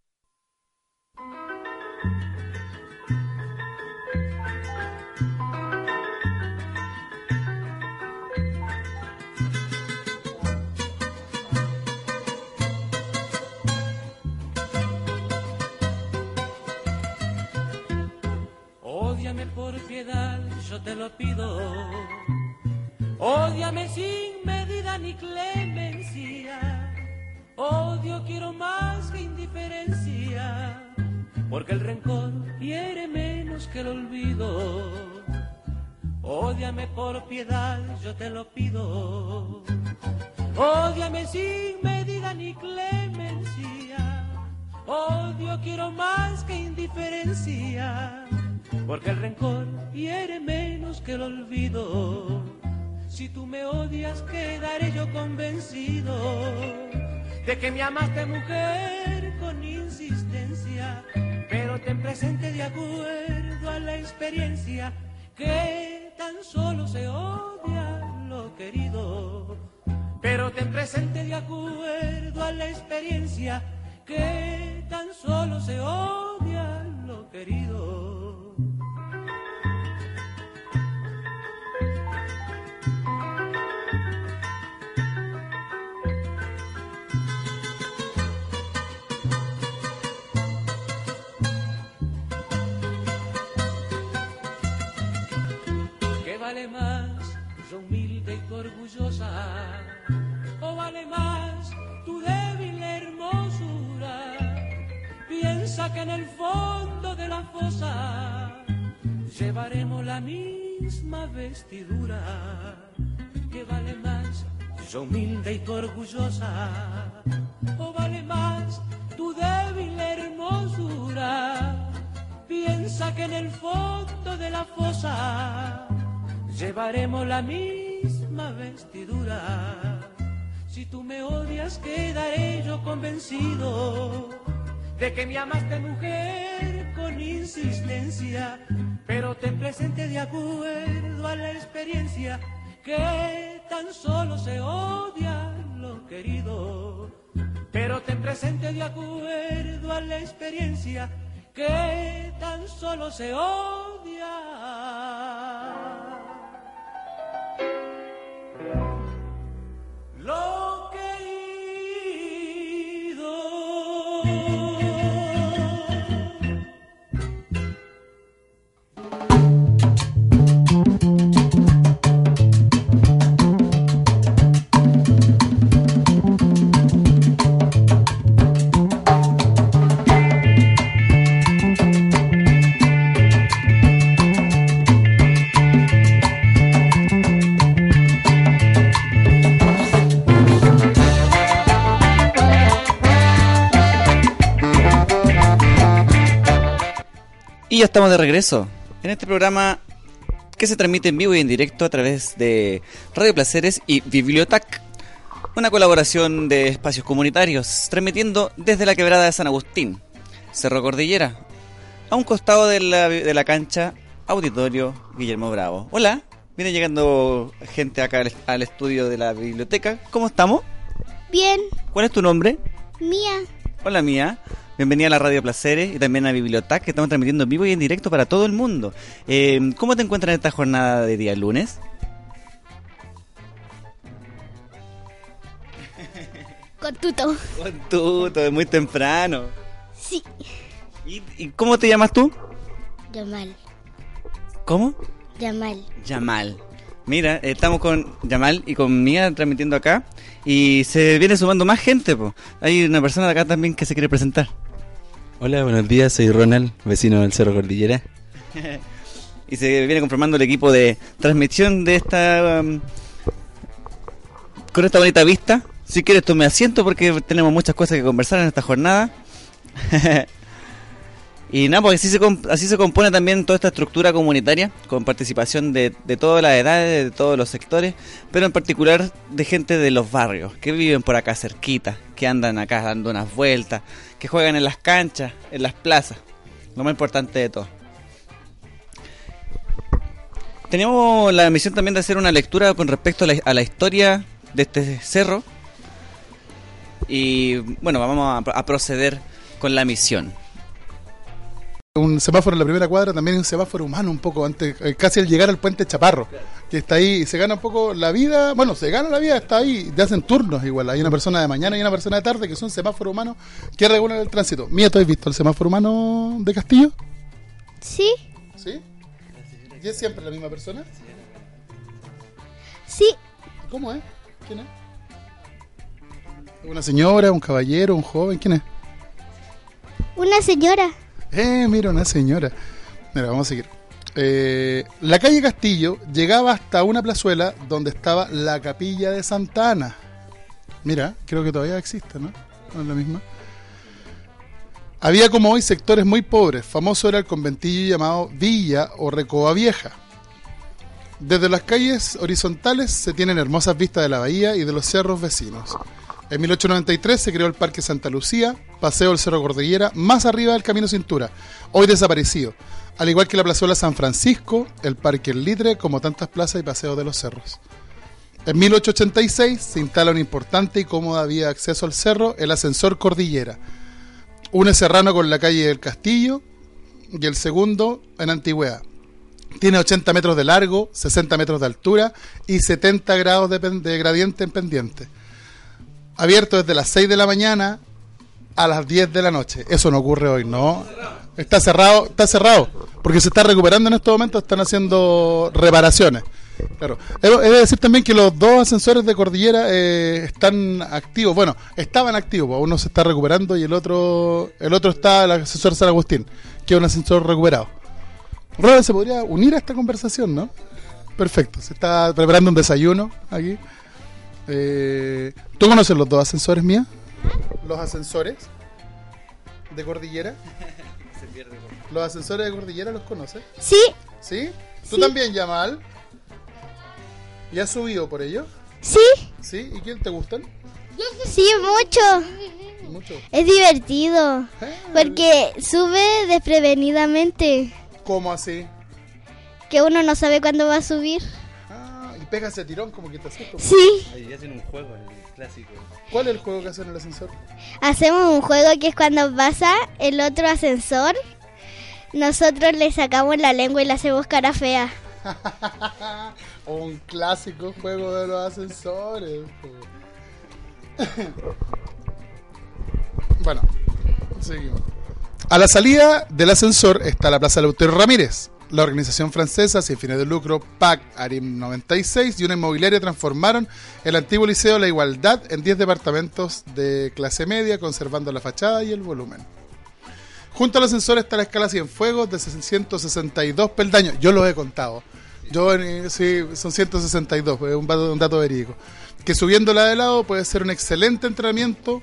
piensa en el fondo de la fosa llevaremos la misma vestidura. Si tú me odias, quedaré yo convencido de que me amaste mujer con insistencia, pero te presente de acuerdo a la experiencia que tan solo se odia lo querido, pero te presente de acuerdo a la experiencia que tan solo se odia. Ya estamos de regreso en este programa que se transmite en vivo y en directo a través de Radio Placeres y Bibliotac, una colaboración de espacios comunitarios, transmitiendo desde la quebrada de San Agustín, Cerro Cordillera, a un costado de la, de la cancha Auditorio Guillermo Bravo. Hola, viene llegando gente acá al, al estudio de la biblioteca. ¿Cómo estamos? Bien, ¿Cuál es tu nombre? mía. Hola mía, bienvenida a la Radio Placeres y también a Bibliotac que estamos transmitiendo en vivo y en directo para todo el mundo. Eh, ¿Cómo te encuentras en esta jornada de día lunes? Con tuto. Con tú, todo muy temprano. Sí. ¿Y, y cómo te llamas tú? Yamal. ¿Cómo? Yamal. Yamal. Mira, estamos con Yamal y con Mía transmitiendo acá y se viene sumando más gente. po. Hay una persona de acá también que se quiere presentar. Hola, buenos días, soy Ronald, vecino del Cerro Cordillera. *laughs* y se viene conformando el equipo de transmisión de esta um, con esta bonita vista. Si quieres tome asiento porque tenemos muchas cosas que conversar en esta jornada. *laughs* y nada, pues así se, así se compone también toda esta estructura comunitaria, con participación de, de todas las edades, de todos los sectores, pero en particular de gente de los barrios, que viven por acá cerquita, que andan acá dando unas vueltas, que juegan en las canchas, en las plazas, lo más importante de todo. Teníamos la misión también de hacer una lectura con respecto a la, historia de este cerro. Y bueno, vamos a proceder con la misión. Un semáforo en la primera cuadra también es un semáforo humano un poco antes, eh, casi al llegar al puente Chaparro, que está ahí y se gana un poco la vida, bueno, se gana la vida, está ahí, te hacen turnos igual, hay una persona de mañana y una persona de tarde que son semáforos humanos que regulan el tránsito. Mía, ¿tú has visto el semáforo humano de Castillo? Sí, ¿Sí? ¿Y es siempre la misma persona? sí. ¿Cómo es? ¿Quién es? ¿Una señora, un caballero, un joven? ¿Quién es? Una señora. Eh, mira, una señora. Mira, vamos a seguir. Eh, la calle Castillo llegaba hasta una plazuela donde estaba la capilla de Santa Ana. Mira, creo que todavía existe, ¿no? No es la misma. Había como hoy sectores muy pobres. Famoso era el conventillo llamado Villa o Recoba Vieja. Desde las calles horizontales se tienen hermosas vistas de la bahía y de los cerros vecinos. En 1893 se creó el Parque Santa Lucía, Paseo del Cerro Cordillera, más arriba del Camino Cintura, hoy desaparecido, al igual que la Plazuela San Francisco, el Parque El Litre, como tantas plazas y paseos de los cerros. En 1886 se instala una importante y cómoda vía de acceso al cerro, el ascensor Cordillera. Une Serrano con la calle del Castillo y el segundo en Antigüedad. Tiene 80 metros de largo, 60 metros de altura y 70 grados de, de gradiente en pendiente. Abierto desde las 6 de la mañana a las 10 de la noche. Eso no ocurre hoy, ¿no? Está cerrado, está cerrado, porque se está recuperando en estos momentos, están haciendo reparaciones. Claro. He de decir también que los dos ascensores de cordillera eh, están activos. Bueno, estaban activos, pues, uno se está recuperando y el otro el otro está el ascensor San Agustín, que es un ascensor recuperado. Robert se podría unir a esta conversación, ¿no? Perfecto, se está preparando un desayuno aquí. Eh, ¿Tú conoces los dos ascensores, Mía? ¿Los ascensores de cordillera? *laughs* ¿Los ascensores de cordillera los conoces? Sí, ¿Sí? ¿Tú Sí. también, Yamal? ¿Y has subido por ellos? sí. ¿Sí? ¿Y quién te gustan? Sí, mucho. Mucho. Es divertido. Eh. Porque sube desprevenidamente. ¿Cómo así? Que uno no sabe cuándo va a subir. Ah, y pega ese tirón como que te asusta. Sí. Ahí hacen un juego, el clásico. ¿Cuál es el juego que hacen en el ascensor? Hacemos un juego que es cuando pasa el otro ascensor. Nosotros le sacamos la lengua y le hacemos cara fea. *laughs* Un clásico juego de los ascensores. *laughs* bueno, seguimos. A la salida del ascensor está la Plaza Lautero Ramírez. La organización francesa sin fines de lucro PAC ARIM 96 y una inmobiliaria transformaron el antiguo Liceo La Igualdad en 10 departamentos de clase media, conservando la fachada y el volumen. Junto al ascensor está la escala Cienfuegos de 162 peldaños. Yo lo he contado. Yo, eh, sí, son 162, es un dato, verídico. Que subiéndola de lado puede ser un excelente entrenamiento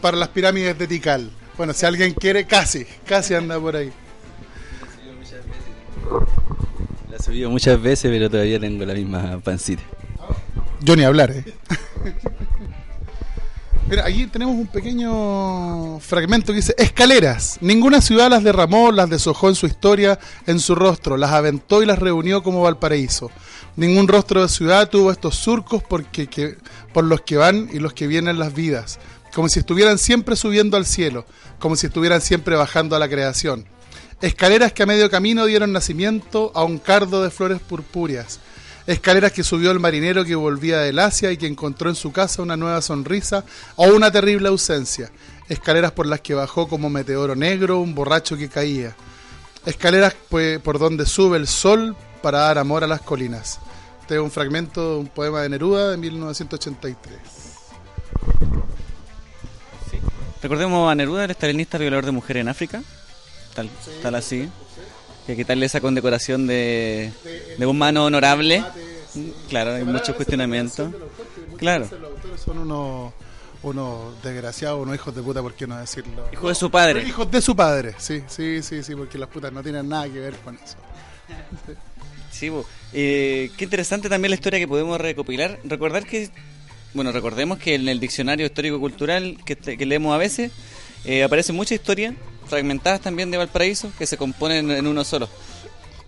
para las pirámides de Tikal. Bueno, si alguien quiere, casi, casi anda por ahí. La he subido muchas veces, pero todavía tengo la misma pancita. Yo ni hablar, ¿eh? *laughs* Mira, aquí tenemos un pequeño fragmento que dice, escaleras. Ninguna ciudad las derramó, las deshojó en su historia, en su rostro, las aventó y las reunió como Valparaíso. Ningún rostro de ciudad tuvo estos surcos porque, que- por los que van y los que vienen las vidas, como si estuvieran siempre subiendo al cielo, como si estuvieran siempre bajando a la creación. Escaleras que a medio camino dieron nacimiento a un cardo de flores purpúreas. Escaleras que subió el marinero que volvía del Asia y que encontró en su casa una nueva sonrisa o una terrible ausencia. Escaleras por las que bajó como meteoro negro un borracho que caía. Escaleras pues, por donde sube el sol para dar amor a las colinas. Este es un fragmento de un poema de Neruda de 1983. Recordemos a Neruda, el estalinista violador de mujeres en África. Tal, tal así. Que hay que quitarle esa condecoración de, de humano honorable. Claro, hay muchos cuestionamientos. Claro. Los autores son unos, unos desgraciados, unos hijos de puta, ¿por qué no decirlo? Hijos de su padre. Pero Hijos de su padre, sí, sí, sí, sí, porque las putas no tienen nada que ver con eso. Sí. Eh, qué interesante también la historia que podemos recopilar. Recordar que, bueno, recordemos que en el diccionario histórico-cultural que, te- que leemos a veces, eh, aparecen muchas historias fragmentadas también de Valparaíso que se componen en uno solo.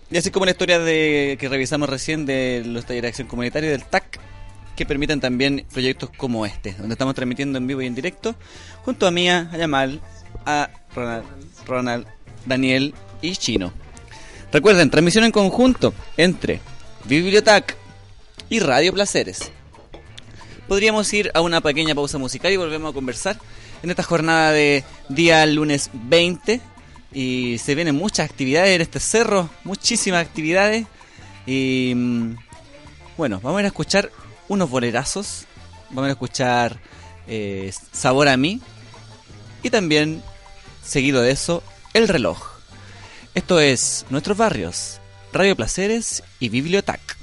Y así como la historia de que revisamos recién de los talleres de acción comunitaria del TAC, que permiten también proyectos como este, donde estamos transmitiendo en vivo y en directo, junto a Mía, a Yamal, a Ronald, Ronald, Daniel y Chino. Recuerden, transmisión en conjunto entre Bibliotac y Radio Placeres. Podríamos ir a una pequeña pausa musical y volvemos a conversar en esta jornada de día lunes 20. Y se vienen muchas actividades en este cerro, muchísimas actividades. Y mm, bueno, vamos a ir a escuchar unos bolerazos. Vamos a escuchar eh, Sabor a mí. Y también, seguido de eso, El reloj. Esto es Nuestros Barrios, Radio Placeres y Bibliotac.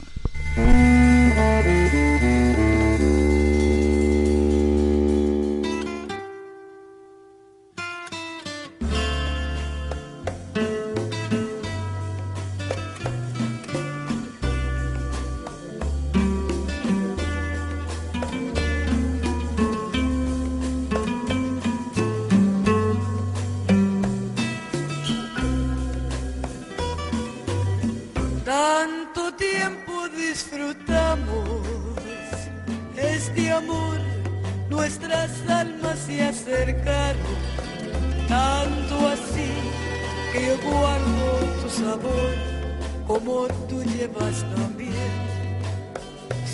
Tanto así que yo guardo tu sabor como tú llevas también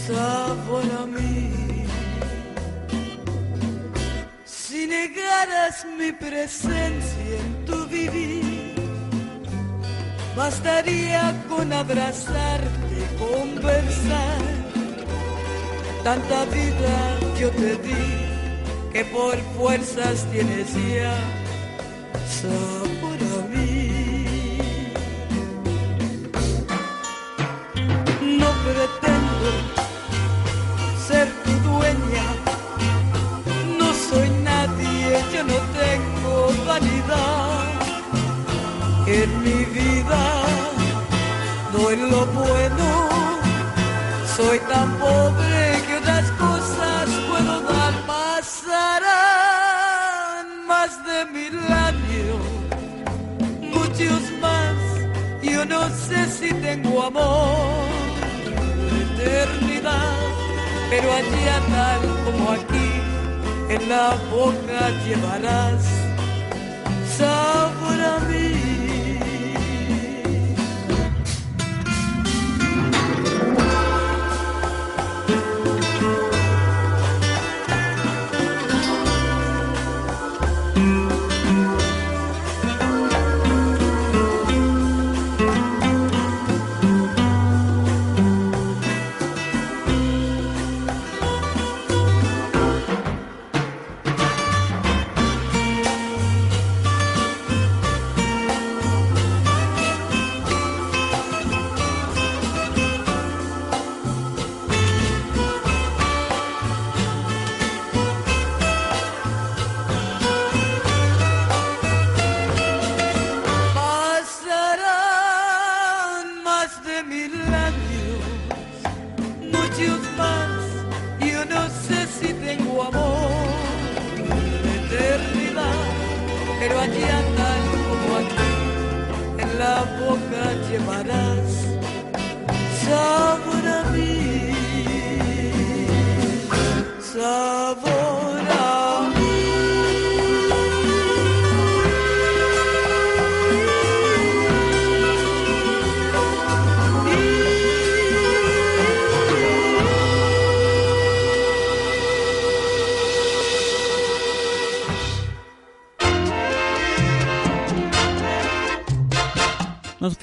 sabor a mí. Si negaras mi presencia en tu vivir, Bastaría con abrazarte, conversar. Tanta vida yo te di que por fuerzas tienes ya sabor a mí. No pretendo ser tu dueña, no soy nadie, yo no tengo vanidad en mi vida no es lo bueno. Soy tan pobre tengo amor, la eternidad, pero allá tal como aquí, en la boca llevarás sabor a mí.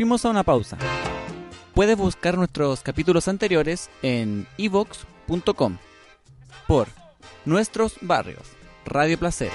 A una pausa. Puedes buscar nuestros capítulos anteriores en evox.com por Nuestros Barrios, Radio Placer.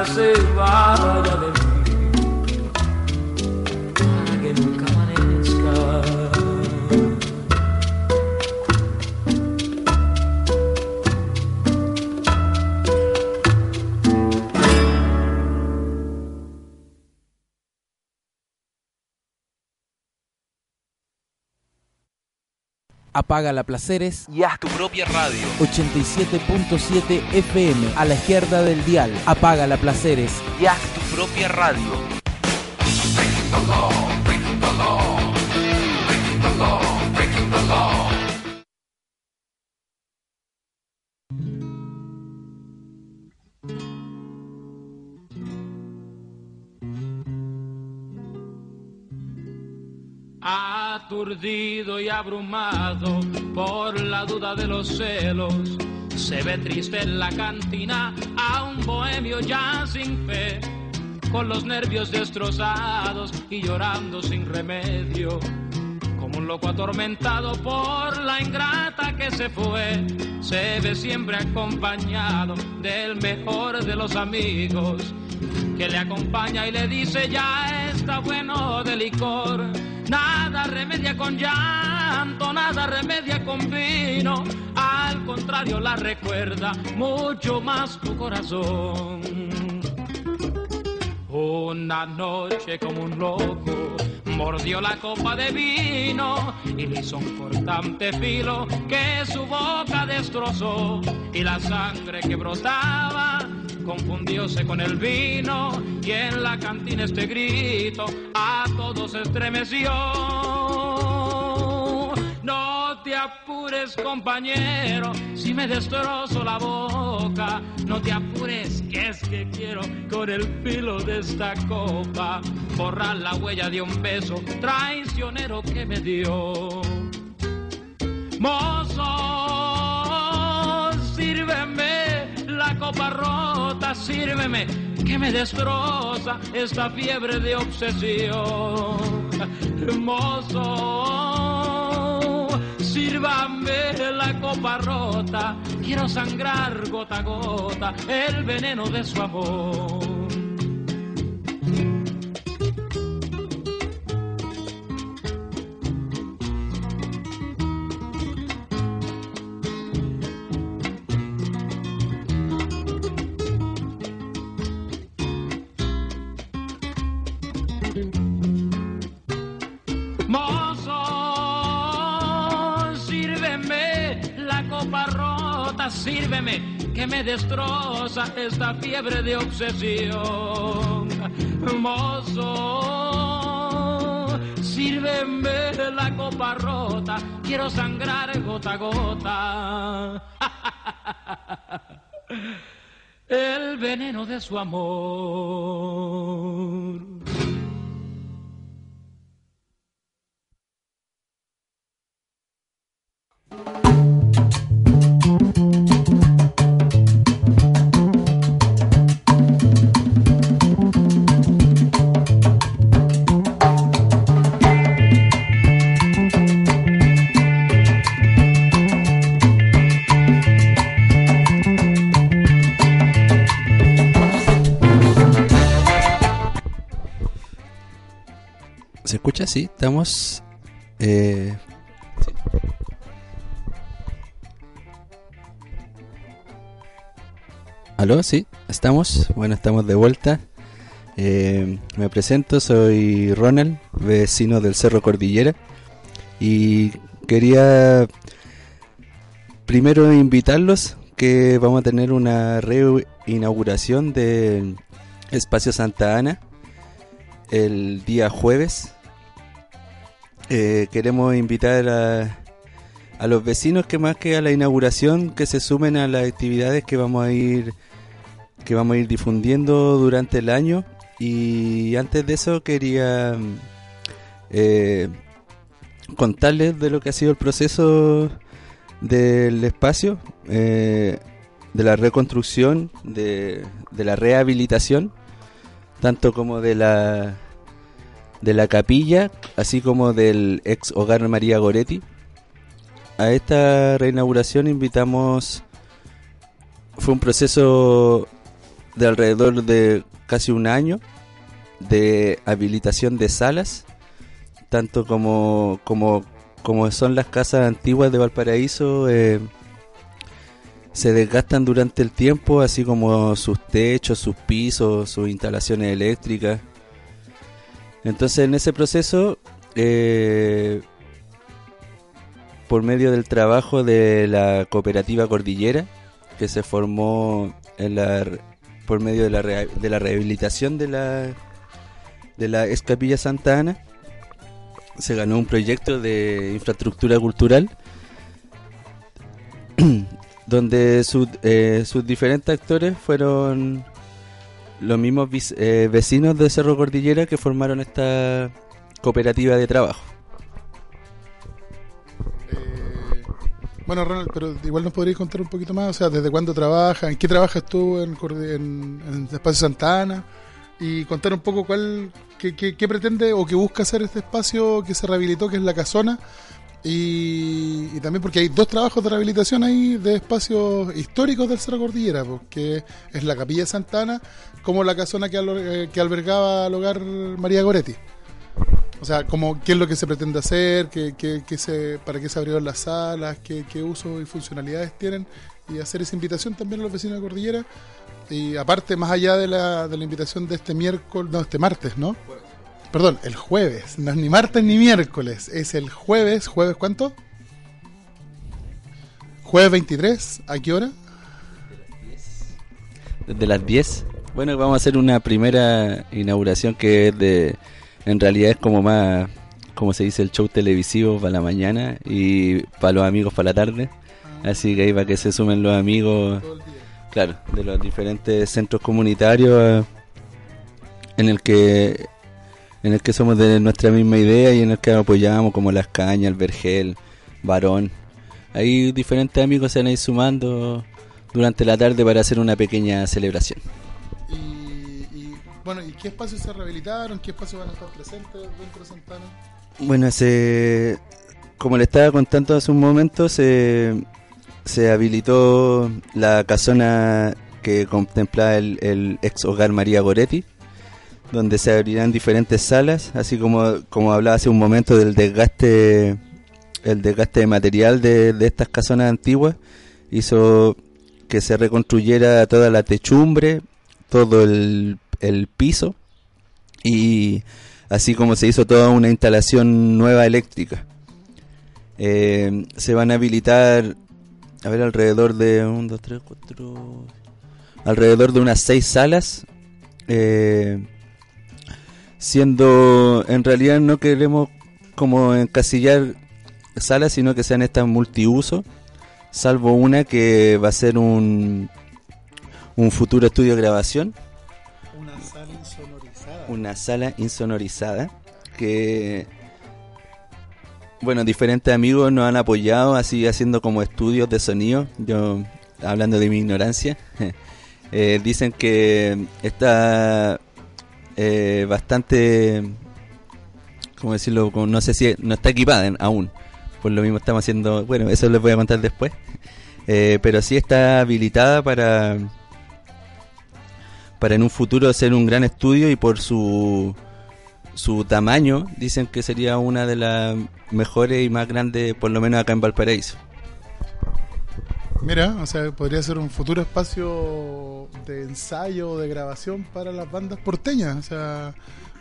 Nunca se vaya Apaga la Placeres y haz tu propia radio. 87.7 FM a la izquierda del dial. Apaga la Placeres Y haz tu propia radio. Aturdido y abrumado por la duda de los celos, se ve triste en la cantina a un bohemio ya sin fe, con los nervios destrozados y llorando sin remedio, como un loco atormentado por la ingrata que se fue, se ve siempre acompañado del mejor de los amigos, que le acompaña y le dice ya está bueno de licor. Nada remedia con llanto, nada remedia con vino. Al contrario, la recuerda mucho más tu corazón. Un Una noche como un loco mordió la copa de vino y le hizo un cortante filo que su boca destrozó y la sangre que brotaba confundióse con el vino y en la cantina este grito a todos estremeció. No te apures, compañero, si me destrozo la boca. No te apures, que es que quiero con el filo de esta copa borrar la huella de un beso traicionero que me dio. Mozo, copa rota, sírveme que me destroza esta fiebre de obsesión. Mozo, sírvame la copa rota, quiero sangrar gota a gota el veneno de su amor. Sírveme que me destroza esta fiebre de obsesión. Mozo, sírveme la copa rota, quiero sangrar gota a gota. *laughs* El veneno de su amor. ¿Se escucha? Sí, estamos. eh. ¿Aló? Sí, estamos. Bueno, estamos de vuelta. Eh, me presento, soy Ronald, vecino del Cerro Cordillera. Y quería primero invitarlos que vamos a tener una reinauguración de Espacio Santa Ana el día jueves. Eh, queremos invitar a, a los vecinos que más que a la inauguración que se sumen a las actividades que vamos a ir que vamos a ir difundiendo durante el año. Y antes de eso quería eh, contarles de lo que ha sido el proceso del espacio eh, de la reconstrucción de, de la rehabilitación tanto como de la de la capilla, así como del ex hogar María Goretti. A esta reinauguración invitamos fue un proceso de alrededor de casi un año de habilitación de salas, tanto como como como son las casas antiguas de Valparaíso eh, se desgastan durante el tiempo, así como sus techos, sus pisos, sus instalaciones eléctricas. Entonces en ese proceso, eh, por medio del trabajo de la cooperativa Cordillera, que se formó en la, por medio de la, de la rehabilitación de la, de la ex Capilla Santa Ana, se ganó un proyecto de infraestructura cultural *clears throat* donde sus, eh, sus diferentes actores fueron los mismos eh, vecinos de Cerro Cordillera que formaron esta cooperativa de trabajo. Bueno, Ronald, pero igual nos podrías contar un poquito más, o sea, ¿desde cuándo trabajas? ¿En qué trabajas tú en, en Espacio Santa Ana? Y contar un poco cuál, qué, qué- qué pretende o qué busca hacer este espacio que se rehabilitó, que es la casona. Y, también porque hay dos trabajos de rehabilitación ahí de espacios históricos del Cerro Cordillera, porque es la Capilla Santa Ana como la casona que, alo- eh, que albergaba el hogar María Goretti. O sea, como qué es lo que se pretende hacer, qué, qué- qué se, para qué se abrieron las salas, qué, qué usos y funcionalidades tienen, y hacer esa invitación también a los vecinos de Cordillera Y aparte, más allá de la, de la invitación de este miércoles, no, este martes, ¿no? Perdón, el jueves. No es ni martes ni miércoles. Es el jueves. ¿Jueves cuánto? Jueves 23. ¿A qué hora? Desde las 10. Bueno, vamos a hacer una primera inauguración que es de. En realidad es como más. Como se dice, el show televisivo para la mañana y para los amigos para la tarde. Así que ahí para que se sumen los amigos. Claro, de los diferentes centros comunitarios eh, en el que en el que somos de nuestra misma idea y en el que apoyamos como Las Cañas, el Vergel, Varón. Ahí diferentes amigos se van a ir sumando durante la tarde para hacer una pequeña celebración. Bueno, ¿y qué espacios se rehabilitaron? ¿Qué espacios van a estar presentes dentro de Santana? Bueno, se, como le estaba contando hace un momento, se, se habilitó la casona que contempla el, el ex hogar María Goretti, donde se abrirán diferentes salas, así como, como hablaba hace un momento del desgaste, el desgaste de material de, de estas casonas antiguas, hizo que se reconstruyera toda la techumbre, todo el, el piso y así como se hizo toda una instalación nueva eléctrica. Eh, se van a habilitar, a ver, alrededor de un, dos, tres, cuatro, alrededor de unas seis salas. eh, siendo, en realidad no queremos como encasillar salas, sino que sean estas multiuso, salvo una que va a ser un, un futuro estudio de grabación Una sala insonorizada. una sala insonorizada que bueno diferentes amigos nos han apoyado así haciendo como estudios de sonido yo hablando de mi ignorancia *laughs* eh, dicen que está eh, bastante cómo decirlo no sé si no está equipada aún. Por lo mismo estamos haciendo bueno eso les voy a contar después. *laughs* Eh, pero sí está habilitada para para en un futuro hacer un gran estudio y por su su tamaño dicen que sería una de las mejores y más grandes por lo menos acá en Valparaíso. Mira, o sea, podría ser un futuro espacio de ensayo, de grabación para las bandas porteñas. O sea,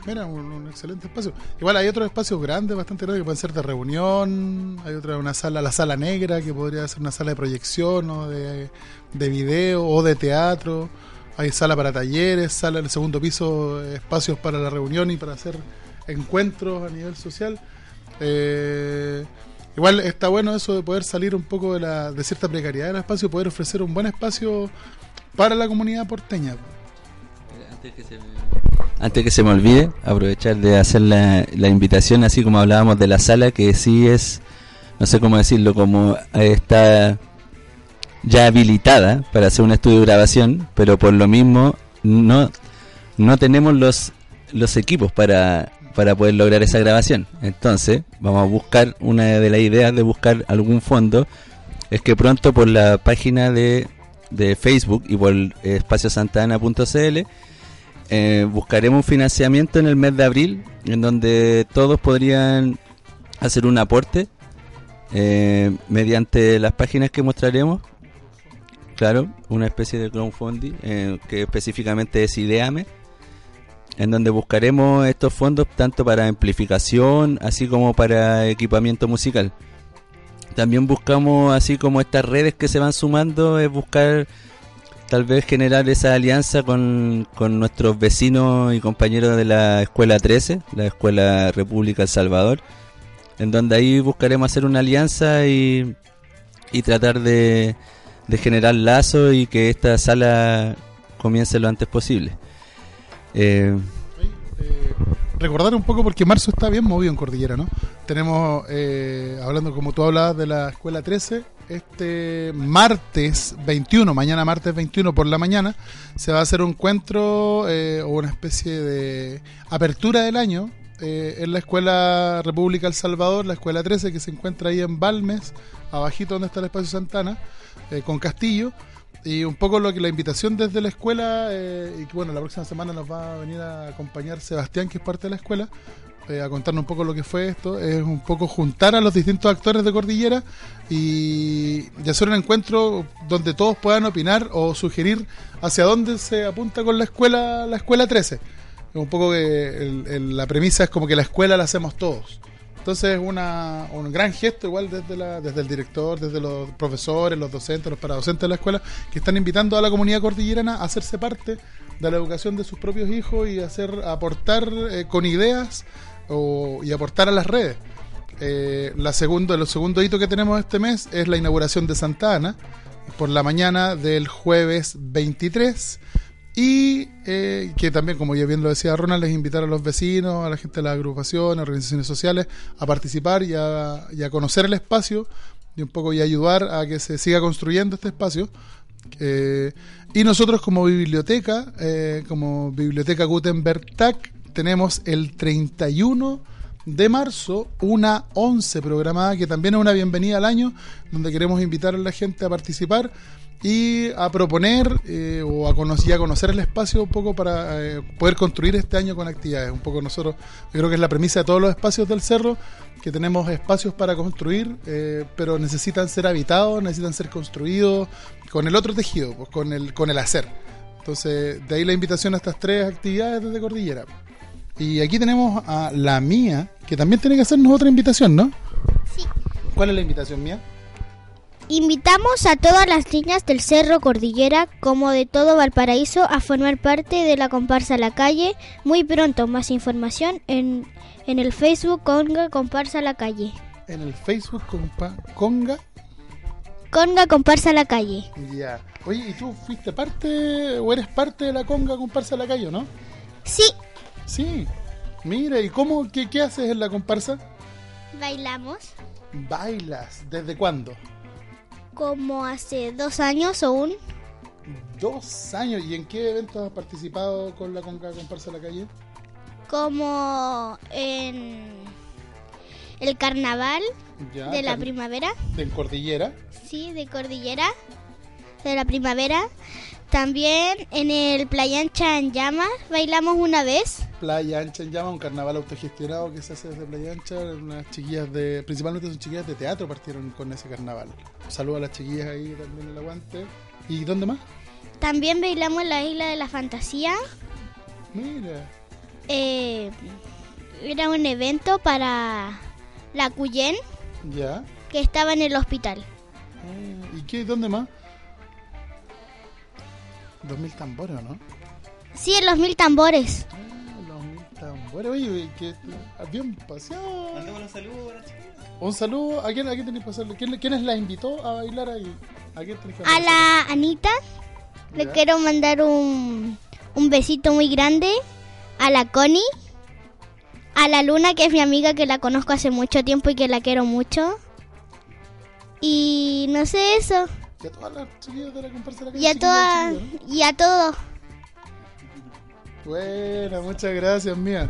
mira, un, excelente espacio. Igual hay otros espacios grandes, bastante grandes, que pueden ser de reunión. Hay otra, una sala, la sala negra, que podría ser una sala de proyección o de, de video o de teatro. Hay sala para talleres, sala en el segundo piso, espacios para la reunión y para hacer encuentros a nivel social. Eh, igual está bueno eso de poder salir un poco de, la, de cierta precariedad del espacio y poder ofrecer un buen espacio para la comunidad porteña. Antes que se me olvide, aprovechar de hacer la, la invitación, así como hablábamos de la sala, que sí es, no sé cómo decirlo, como eh, está ya habilitada para hacer un estudio de grabación, pero por lo mismo no, no tenemos los, los equipos para, para poder lograr esa grabación. Entonces, vamos a buscar, una de las ideas de buscar algún fondo, es que pronto por la página de, de Facebook y por espaciosantana.cl eh, buscaremos un financiamiento en el mes de abril en donde todos podrían hacer un aporte eh, mediante las páginas que mostraremos. Claro, una especie de crowdfunding eh, que específicamente es Ideame, en donde buscaremos estos fondos tanto para amplificación así como para equipamiento musical. También buscamos, así como estas redes que se van sumando, es buscar tal vez generar esa alianza con, con nuestros vecinos y compañeros de la Escuela 13, la Escuela República El Salvador, en donde ahí buscaremos hacer una alianza y, y tratar de, de generar lazos y que esta sala comience lo antes posible. Eh, recordar un poco porque marzo está bien movido en Cordillera, ¿no? Tenemos, eh, hablando como tú hablabas de la Escuela 13, este martes 21, mañana martes 21 por la mañana, se va a hacer un encuentro eh, o una especie de apertura del año eh, en la Escuela República El Salvador, la Escuela 13, que se encuentra ahí en Balmes, abajito donde está el Espacio Santana, eh, con Castillo Y un poco lo que la invitación desde la escuela, eh, y que bueno, la próxima semana nos va a venir a acompañar Sebastián, que es parte de la escuela, eh, a contarnos un poco lo que fue esto, es un poco juntar a los distintos actores de Cordillera y, y hacer un encuentro donde todos puedan opinar o sugerir hacia dónde se apunta con la escuela, la escuela 13. Es un poco que el- la premisa es como que la escuela la hacemos todos. Entonces es una, un gran gesto igual desde, la, desde el director, desde los profesores, los docentes, los paradocentes de la escuela, que están invitando a la comunidad cordillerana a hacerse parte de la educación de sus propios hijos y hacer aportar eh, con ideas o- y aportar a las redes. Eh, la segundo, el segundo hito que tenemos este mes es la inauguración de Santa Ana por la mañana del jueves 23 y eh, que también, como ya bien lo decía Ronald, es invitar a los vecinos, a la gente de las agrupaciones, organizaciones sociales a participar y a, y a conocer el espacio y un poco y ayudar a que se siga construyendo este espacio. Eh, y nosotros como biblioteca, eh, como Biblioteca Gutenberg TAC, tenemos el 31 de marzo una 11 programada que también es una bienvenida al año donde queremos invitar a la gente a participar y a proponer eh, o a conocer, a conocer el espacio un poco para eh, poder construir este año con actividades. Un poco nosotros, yo creo que es la premisa de todos los espacios del cerro, que tenemos espacios para construir, eh, pero necesitan ser habitados, necesitan ser construidos con el otro tejido, pues con el, con el hacer. Entonces, de ahí la invitación a estas tres actividades desde Cordillera. Y aquí tenemos a la mía, que también tiene que hacernos otra invitación, ¿no? Sí. ¿Cuál es la invitación mía? Invitamos a todas las niñas del Cerro Cordillera, como de todo Valparaíso, a formar parte de la comparsa La Calle. Muy pronto, más información en, en el Facebook Conga Comparsa La Calle. En el Facebook compa- Conga. Conga Comparsa La Calle. Ya. Oye, ¿y tú fuiste parte o eres parte de la Conga Comparsa la Calle, no? Sí. Sí. Mira, ¿y cómo, qué, qué haces en la comparsa? Bailamos Bailas. ¿Desde cuándo? Como hace dos años o un. Dos años. ¿Y en qué eventos has participado con la Conga Comparsa de la Calle? como en el carnaval Ya, de la car- primavera. De Cordillera. Sí, de Cordillera, de la primavera. También en el Playa Ancha en Llamas bailamos una vez. Playa Ancha en Llama, un carnaval autogestionado que se hace desde Playa Ancha. Unas chiquillas de. Principalmente son chiquillas de teatro partieron con ese carnaval. Un saludo a las chiquillas ahí también en el aguante. ¿Y dónde más? También bailamos en la Isla de la Fantasía. Mira. Eh, era un evento para la Cuyen Ya. que estaba en el hospital. Ah, ¿Y qué? ¿Dónde más? 2000 tambores, ¿o ¿no? Sí, en los mil tambores. Los mil tambores. Oye, que bien paseado. Mandemos un saludo a la chica. Un saludo. ¿A quién, a quién tenéis que pasarle? ¿Quién, ¿Quiénes la invitó a bailar ahí? ¿A quién tenéis que A la Anita le Ya. quiero mandar un, un besito muy grande. A la Connie. A la Luna, que es mi amiga que la conozco hace mucho tiempo y que la quiero mucho. Y no sé eso. Y a todas las chiquillas de la comparsa de la Y a todas. Y a todos. ¿no? Buena, muchas gracias, mía.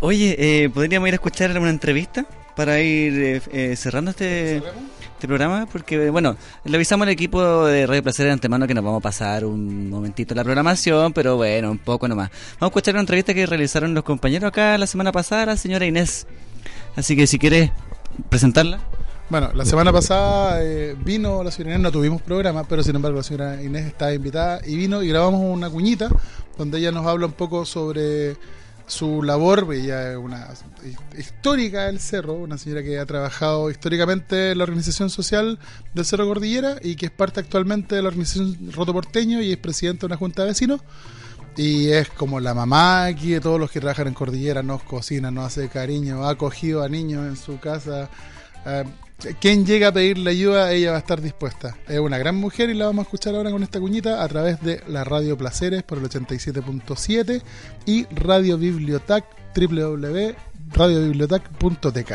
Oye, eh, ¿podríamos ir a escuchar una entrevista para ir eh, eh, cerrando este, este programa? Porque, bueno, le avisamos al equipo de Radio Placer de antemano que nos vamos a pasar un momentito la programación, pero bueno, un poco nomás. Vamos a escuchar una entrevista que realizaron los compañeros acá la semana pasada, la señora Inés. Así que si quieres presentarla. Bueno, la semana pasada eh, vino la señora Inés, no tuvimos programa, pero sin embargo la señora Inés estaba invitada y vino y grabamos una cuñita donde ella nos habla un poco sobre su labor, ella es una histórica del Cerro, una señora que ha trabajado históricamente en la organización social del Cerro Cordillera y que es parte actualmente de la organización Roto Porteño y es presidenta de una junta de vecinos. Y es como la mamá aquí de todos los que trabajan en Cordillera, nos cocina, nos hace cariño, ha acogido a niños en su casa. Eh, quien llega a pedirle ayuda, ella va a estar dispuesta. Es una gran mujer y la vamos a escuchar ahora con esta cuñita a través de la Radio Placeres por el 87.7 y Radio Bibliotac www.radiobibliotac.tk.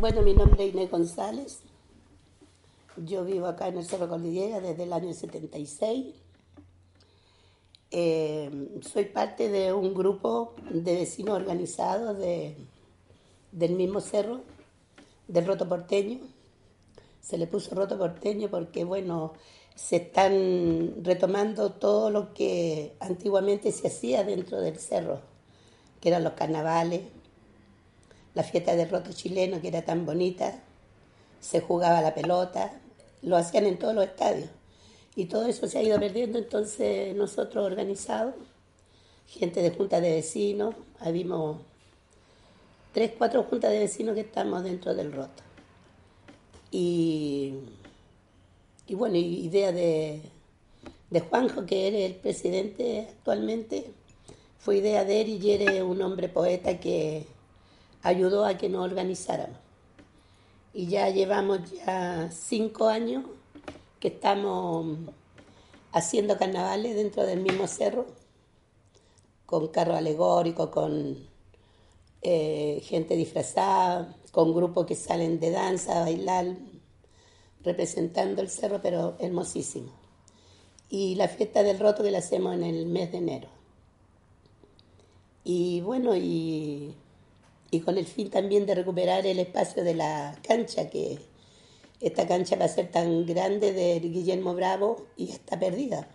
Bueno, mi nombre es Inés González. Yo vivo acá en el Cerro Cordillera desde el año 76. Eh, soy parte de un grupo de vecinos organizados de, del mismo cerro, del roto porteño. Se le puso roto porteño porque, bueno, se están retomando todo lo que antiguamente se hacía dentro del cerro, que eran los carnavales, la fiesta del roto chileno, que era tan bonita, se jugaba la pelota, lo hacían en todos los estadios. Y todo eso se ha ido perdiendo, entonces nosotros organizados, gente de junta de vecinos, habíamos tres, cuatro juntas de vecinos que estamos dentro del roto. Y, y bueno, idea de, de Juanjo, que es el presidente actualmente, fue idea de él y eres un hombre poeta que ayudó a que nos organizáramos. Y ya llevamos ya cinco años que estamos haciendo carnavales dentro del mismo cerro, con carro alegórico, con eh, gente disfrazada, con grupos que salen de danza a bailar, representando el cerro, pero hermosísimo. Y la fiesta del roto que la hacemos en el mes de enero. Y bueno, y, y con el fin también de recuperar el espacio de la cancha, que esta cancha va a ser tan grande de Guillermo Bravo y está perdida.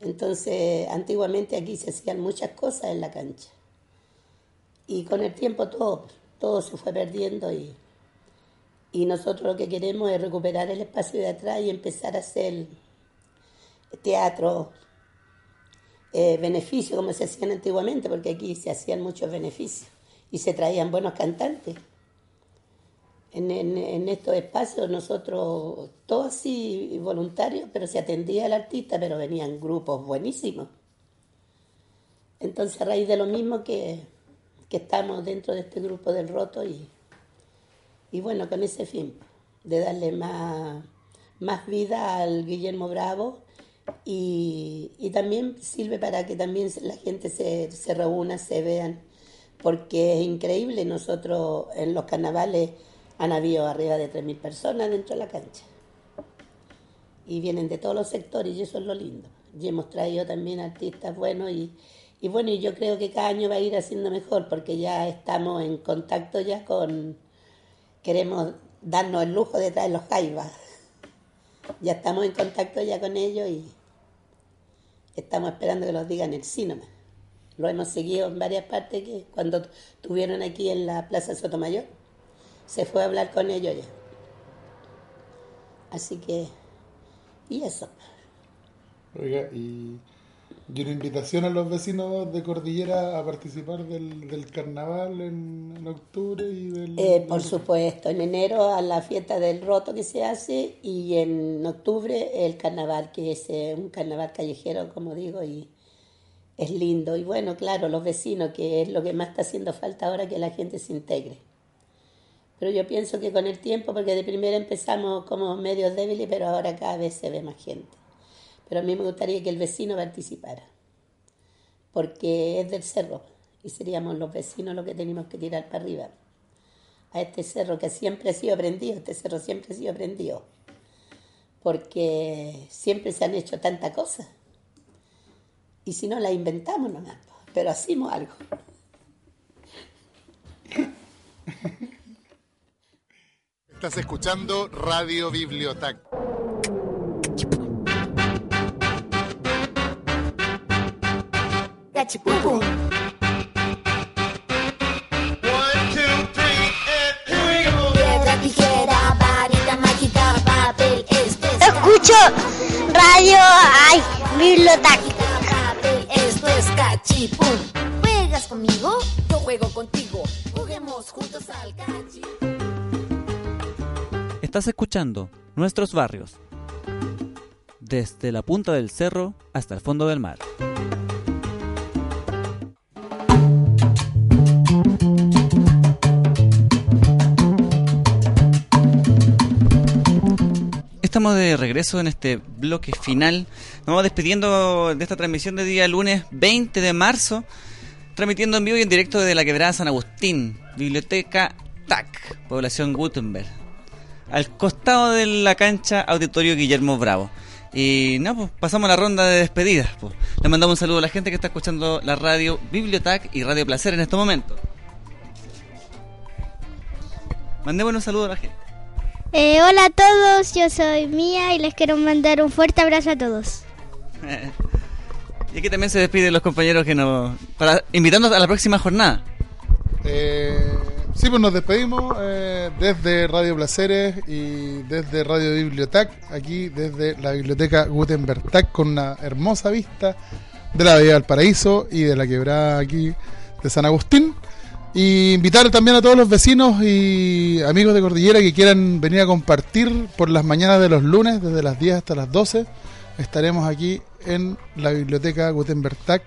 Entonces, antiguamente aquí se hacían muchas cosas en la cancha. Y con el tiempo todo, todo se fue perdiendo y, y nosotros lo que queremos es recuperar el espacio de atrás y empezar a hacer teatro, eh, beneficio como se hacían antiguamente, porque aquí se hacían muchos beneficios y se traían buenos cantantes. En, en, estos espacios nosotros, todos así voluntarios, pero se atendía al artista, pero venían grupos buenísimos. Entonces a raíz de lo mismo que, que estamos dentro de este grupo del roto y, y bueno, con ese fin, de darle más, más vida al Guillermo Bravo y, y también sirve para que también la gente se, se reúna, se vean, porque es increíble, nosotros en los carnavales han habido arriba de 3.000 personas dentro de la cancha y vienen de todos los sectores y eso es lo lindo. Y hemos traído también artistas buenos y, y bueno, yo creo que cada año va a ir haciendo mejor porque ya estamos en contacto ya con, queremos darnos el lujo de traer los jaivas. Ya estamos en contacto ya con ellos y estamos esperando que los digan el cine. Lo hemos seguido en varias partes que cuando estuvieron aquí en la Plaza Sotomayor se fue a hablar con ellos ya. Así que, y eso. Oiga, y, y una invitación a los vecinos de Cordillera a participar del, del carnaval en, octubre y del... Eh, por supuesto, en enero a la fiesta del roto que se hace y en octubre el carnaval, que es eh, un carnaval callejero, como digo, y es lindo. Y bueno, claro, los vecinos, que es lo que más está haciendo falta ahora que la gente se integre. Pero yo pienso que con el tiempo, porque de primero empezamos como medios débiles, pero ahora cada vez se ve más gente. Pero a mí me gustaría que el vecino participara, porque es del cerro y seríamos los vecinos los que tenemos que tirar para arriba. A este cerro que siempre ha sido prendido, este cerro siempre ha sido prendido, porque siempre se han hecho tanta cosa. Y si no, la inventamos nomás, pero hacemos algo. Estás escuchando Radio Bibliotac. Piedra, tijera, varita mágica, papel, esto es Escucho radio, ay, biblioteca. papel, esto es cachipún. ¿Juegas conmigo? Yo juego contigo. Juguemos juntos al cachi. Estás escuchando Nuestros Barrios. Desde la punta del cerro hasta el fondo del mar. De regreso en este bloque final. Nos vamos despidiendo de esta transmisión de día lunes 20 de marzo. Transmitiendo en vivo y en directo desde la quebrada San Agustín, Biblioteca TAC, población Gutenberg al costado de la cancha Auditorio Guillermo Bravo. Y no, pues pasamos la ronda de despedidas. Pues. Le mandamos un saludo a la gente que está escuchando la radio Bibliotac y Radio Placer en este momento. Mandémonos un saludo a la gente. Eh, hola a todos, yo soy Mía y les quiero mandar un fuerte abrazo a todos. *laughs* y aquí también se despiden los compañeros que nos... Para invitarnos a la próxima jornada. Eh, sí, pues nos despedimos eh, desde Radio Placeres y desde Radio Bibliotac, aquí desde la Biblioteca Gutenberg Tac, con una hermosa vista de la Bahía del Paraíso y de la quebrada aquí de San Agustín. Y invitar también a todos los vecinos y amigos de Cordillera que quieran venir a compartir por las mañanas de los lunes, desde las 10 hasta las 12. Estaremos aquí en la Biblioteca Gutenberg Tac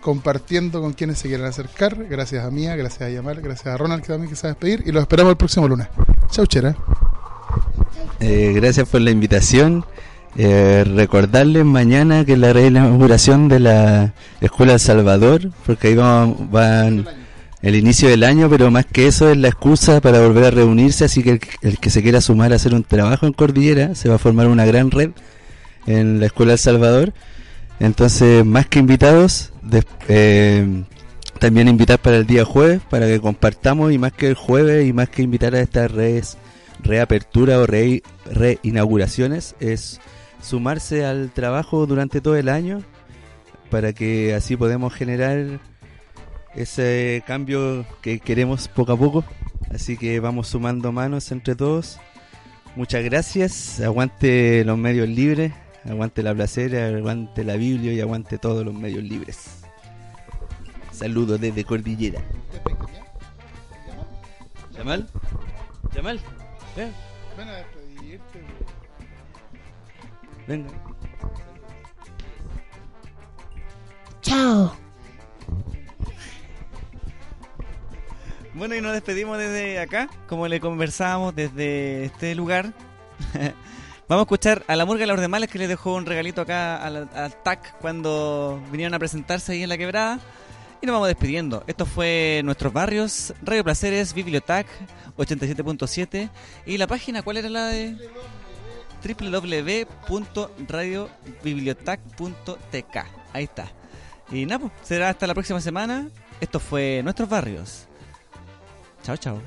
compartiendo con quienes se quieran acercar. Gracias a Mía, gracias a Yamal, gracias a Ronald que también que despedir y los esperamos el próximo lunes. Chau, chera. Eh, gracias por la invitación. Eh, recordarles mañana que la reinauguración de la Escuela El Salvador, porque ahí van el inicio del año, pero más que eso es la excusa para volver a reunirse, así que el, el que se quiera sumar a hacer un trabajo en Cordillera, se va a formar una gran red en la Escuela El Salvador. Entonces, más que invitados, eh, también invitar para el día jueves, para que compartamos, y más que el jueves, y más que invitar a estas redes reapertura o re- reinauguraciones, es sumarse al trabajo durante todo el año, para que así podemos generar ese cambio que queremos poco a poco. Así que vamos sumando manos entre todos. Muchas gracias. Aguante los medios libres. Aguante la placera, aguante la Biblia y aguante todos los medios libres. Saludos desde Cordillera. ¿Yamal? ¿Yamal? Ven. Ven a despedirte. Venga. Chao. Bueno, y nos despedimos desde acá, como le conversábamos desde este lugar. *laughs* Vamos a escuchar a la Murga de los Demales que les dejó un regalito acá al, al TAC cuando vinieron a presentarse ahí en la quebrada. Y nos vamos despidiendo. Esto fue Nuestros Barrios, Radio Placeres, Bibliotac 87.7. ¿Y la página cuál era la de? www.radiobibliotac.tk. Ahí está. Y nada, pues, será hasta la próxima semana. Esto fue Nuestros Barrios. Chao, chao.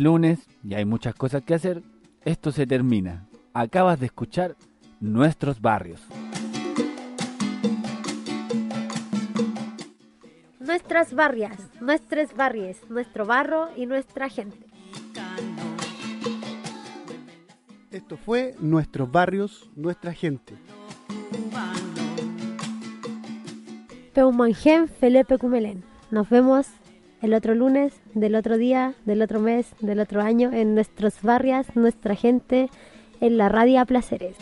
Lunes y hay muchas cosas que hacer, esto se termina. Acabas de escuchar Nuestros Barrios. Nuestras barrias, nuestros barrios, nuestro barro y nuestra gente. Esto fue Nuestros Barrios, Nuestra Gente. Peumangen Felipe Cumelén. Nos vemos el otro lunes, del otro día, del otro mes, del otro año, en nuestros barrios, nuestra gente, en la radio a placeres.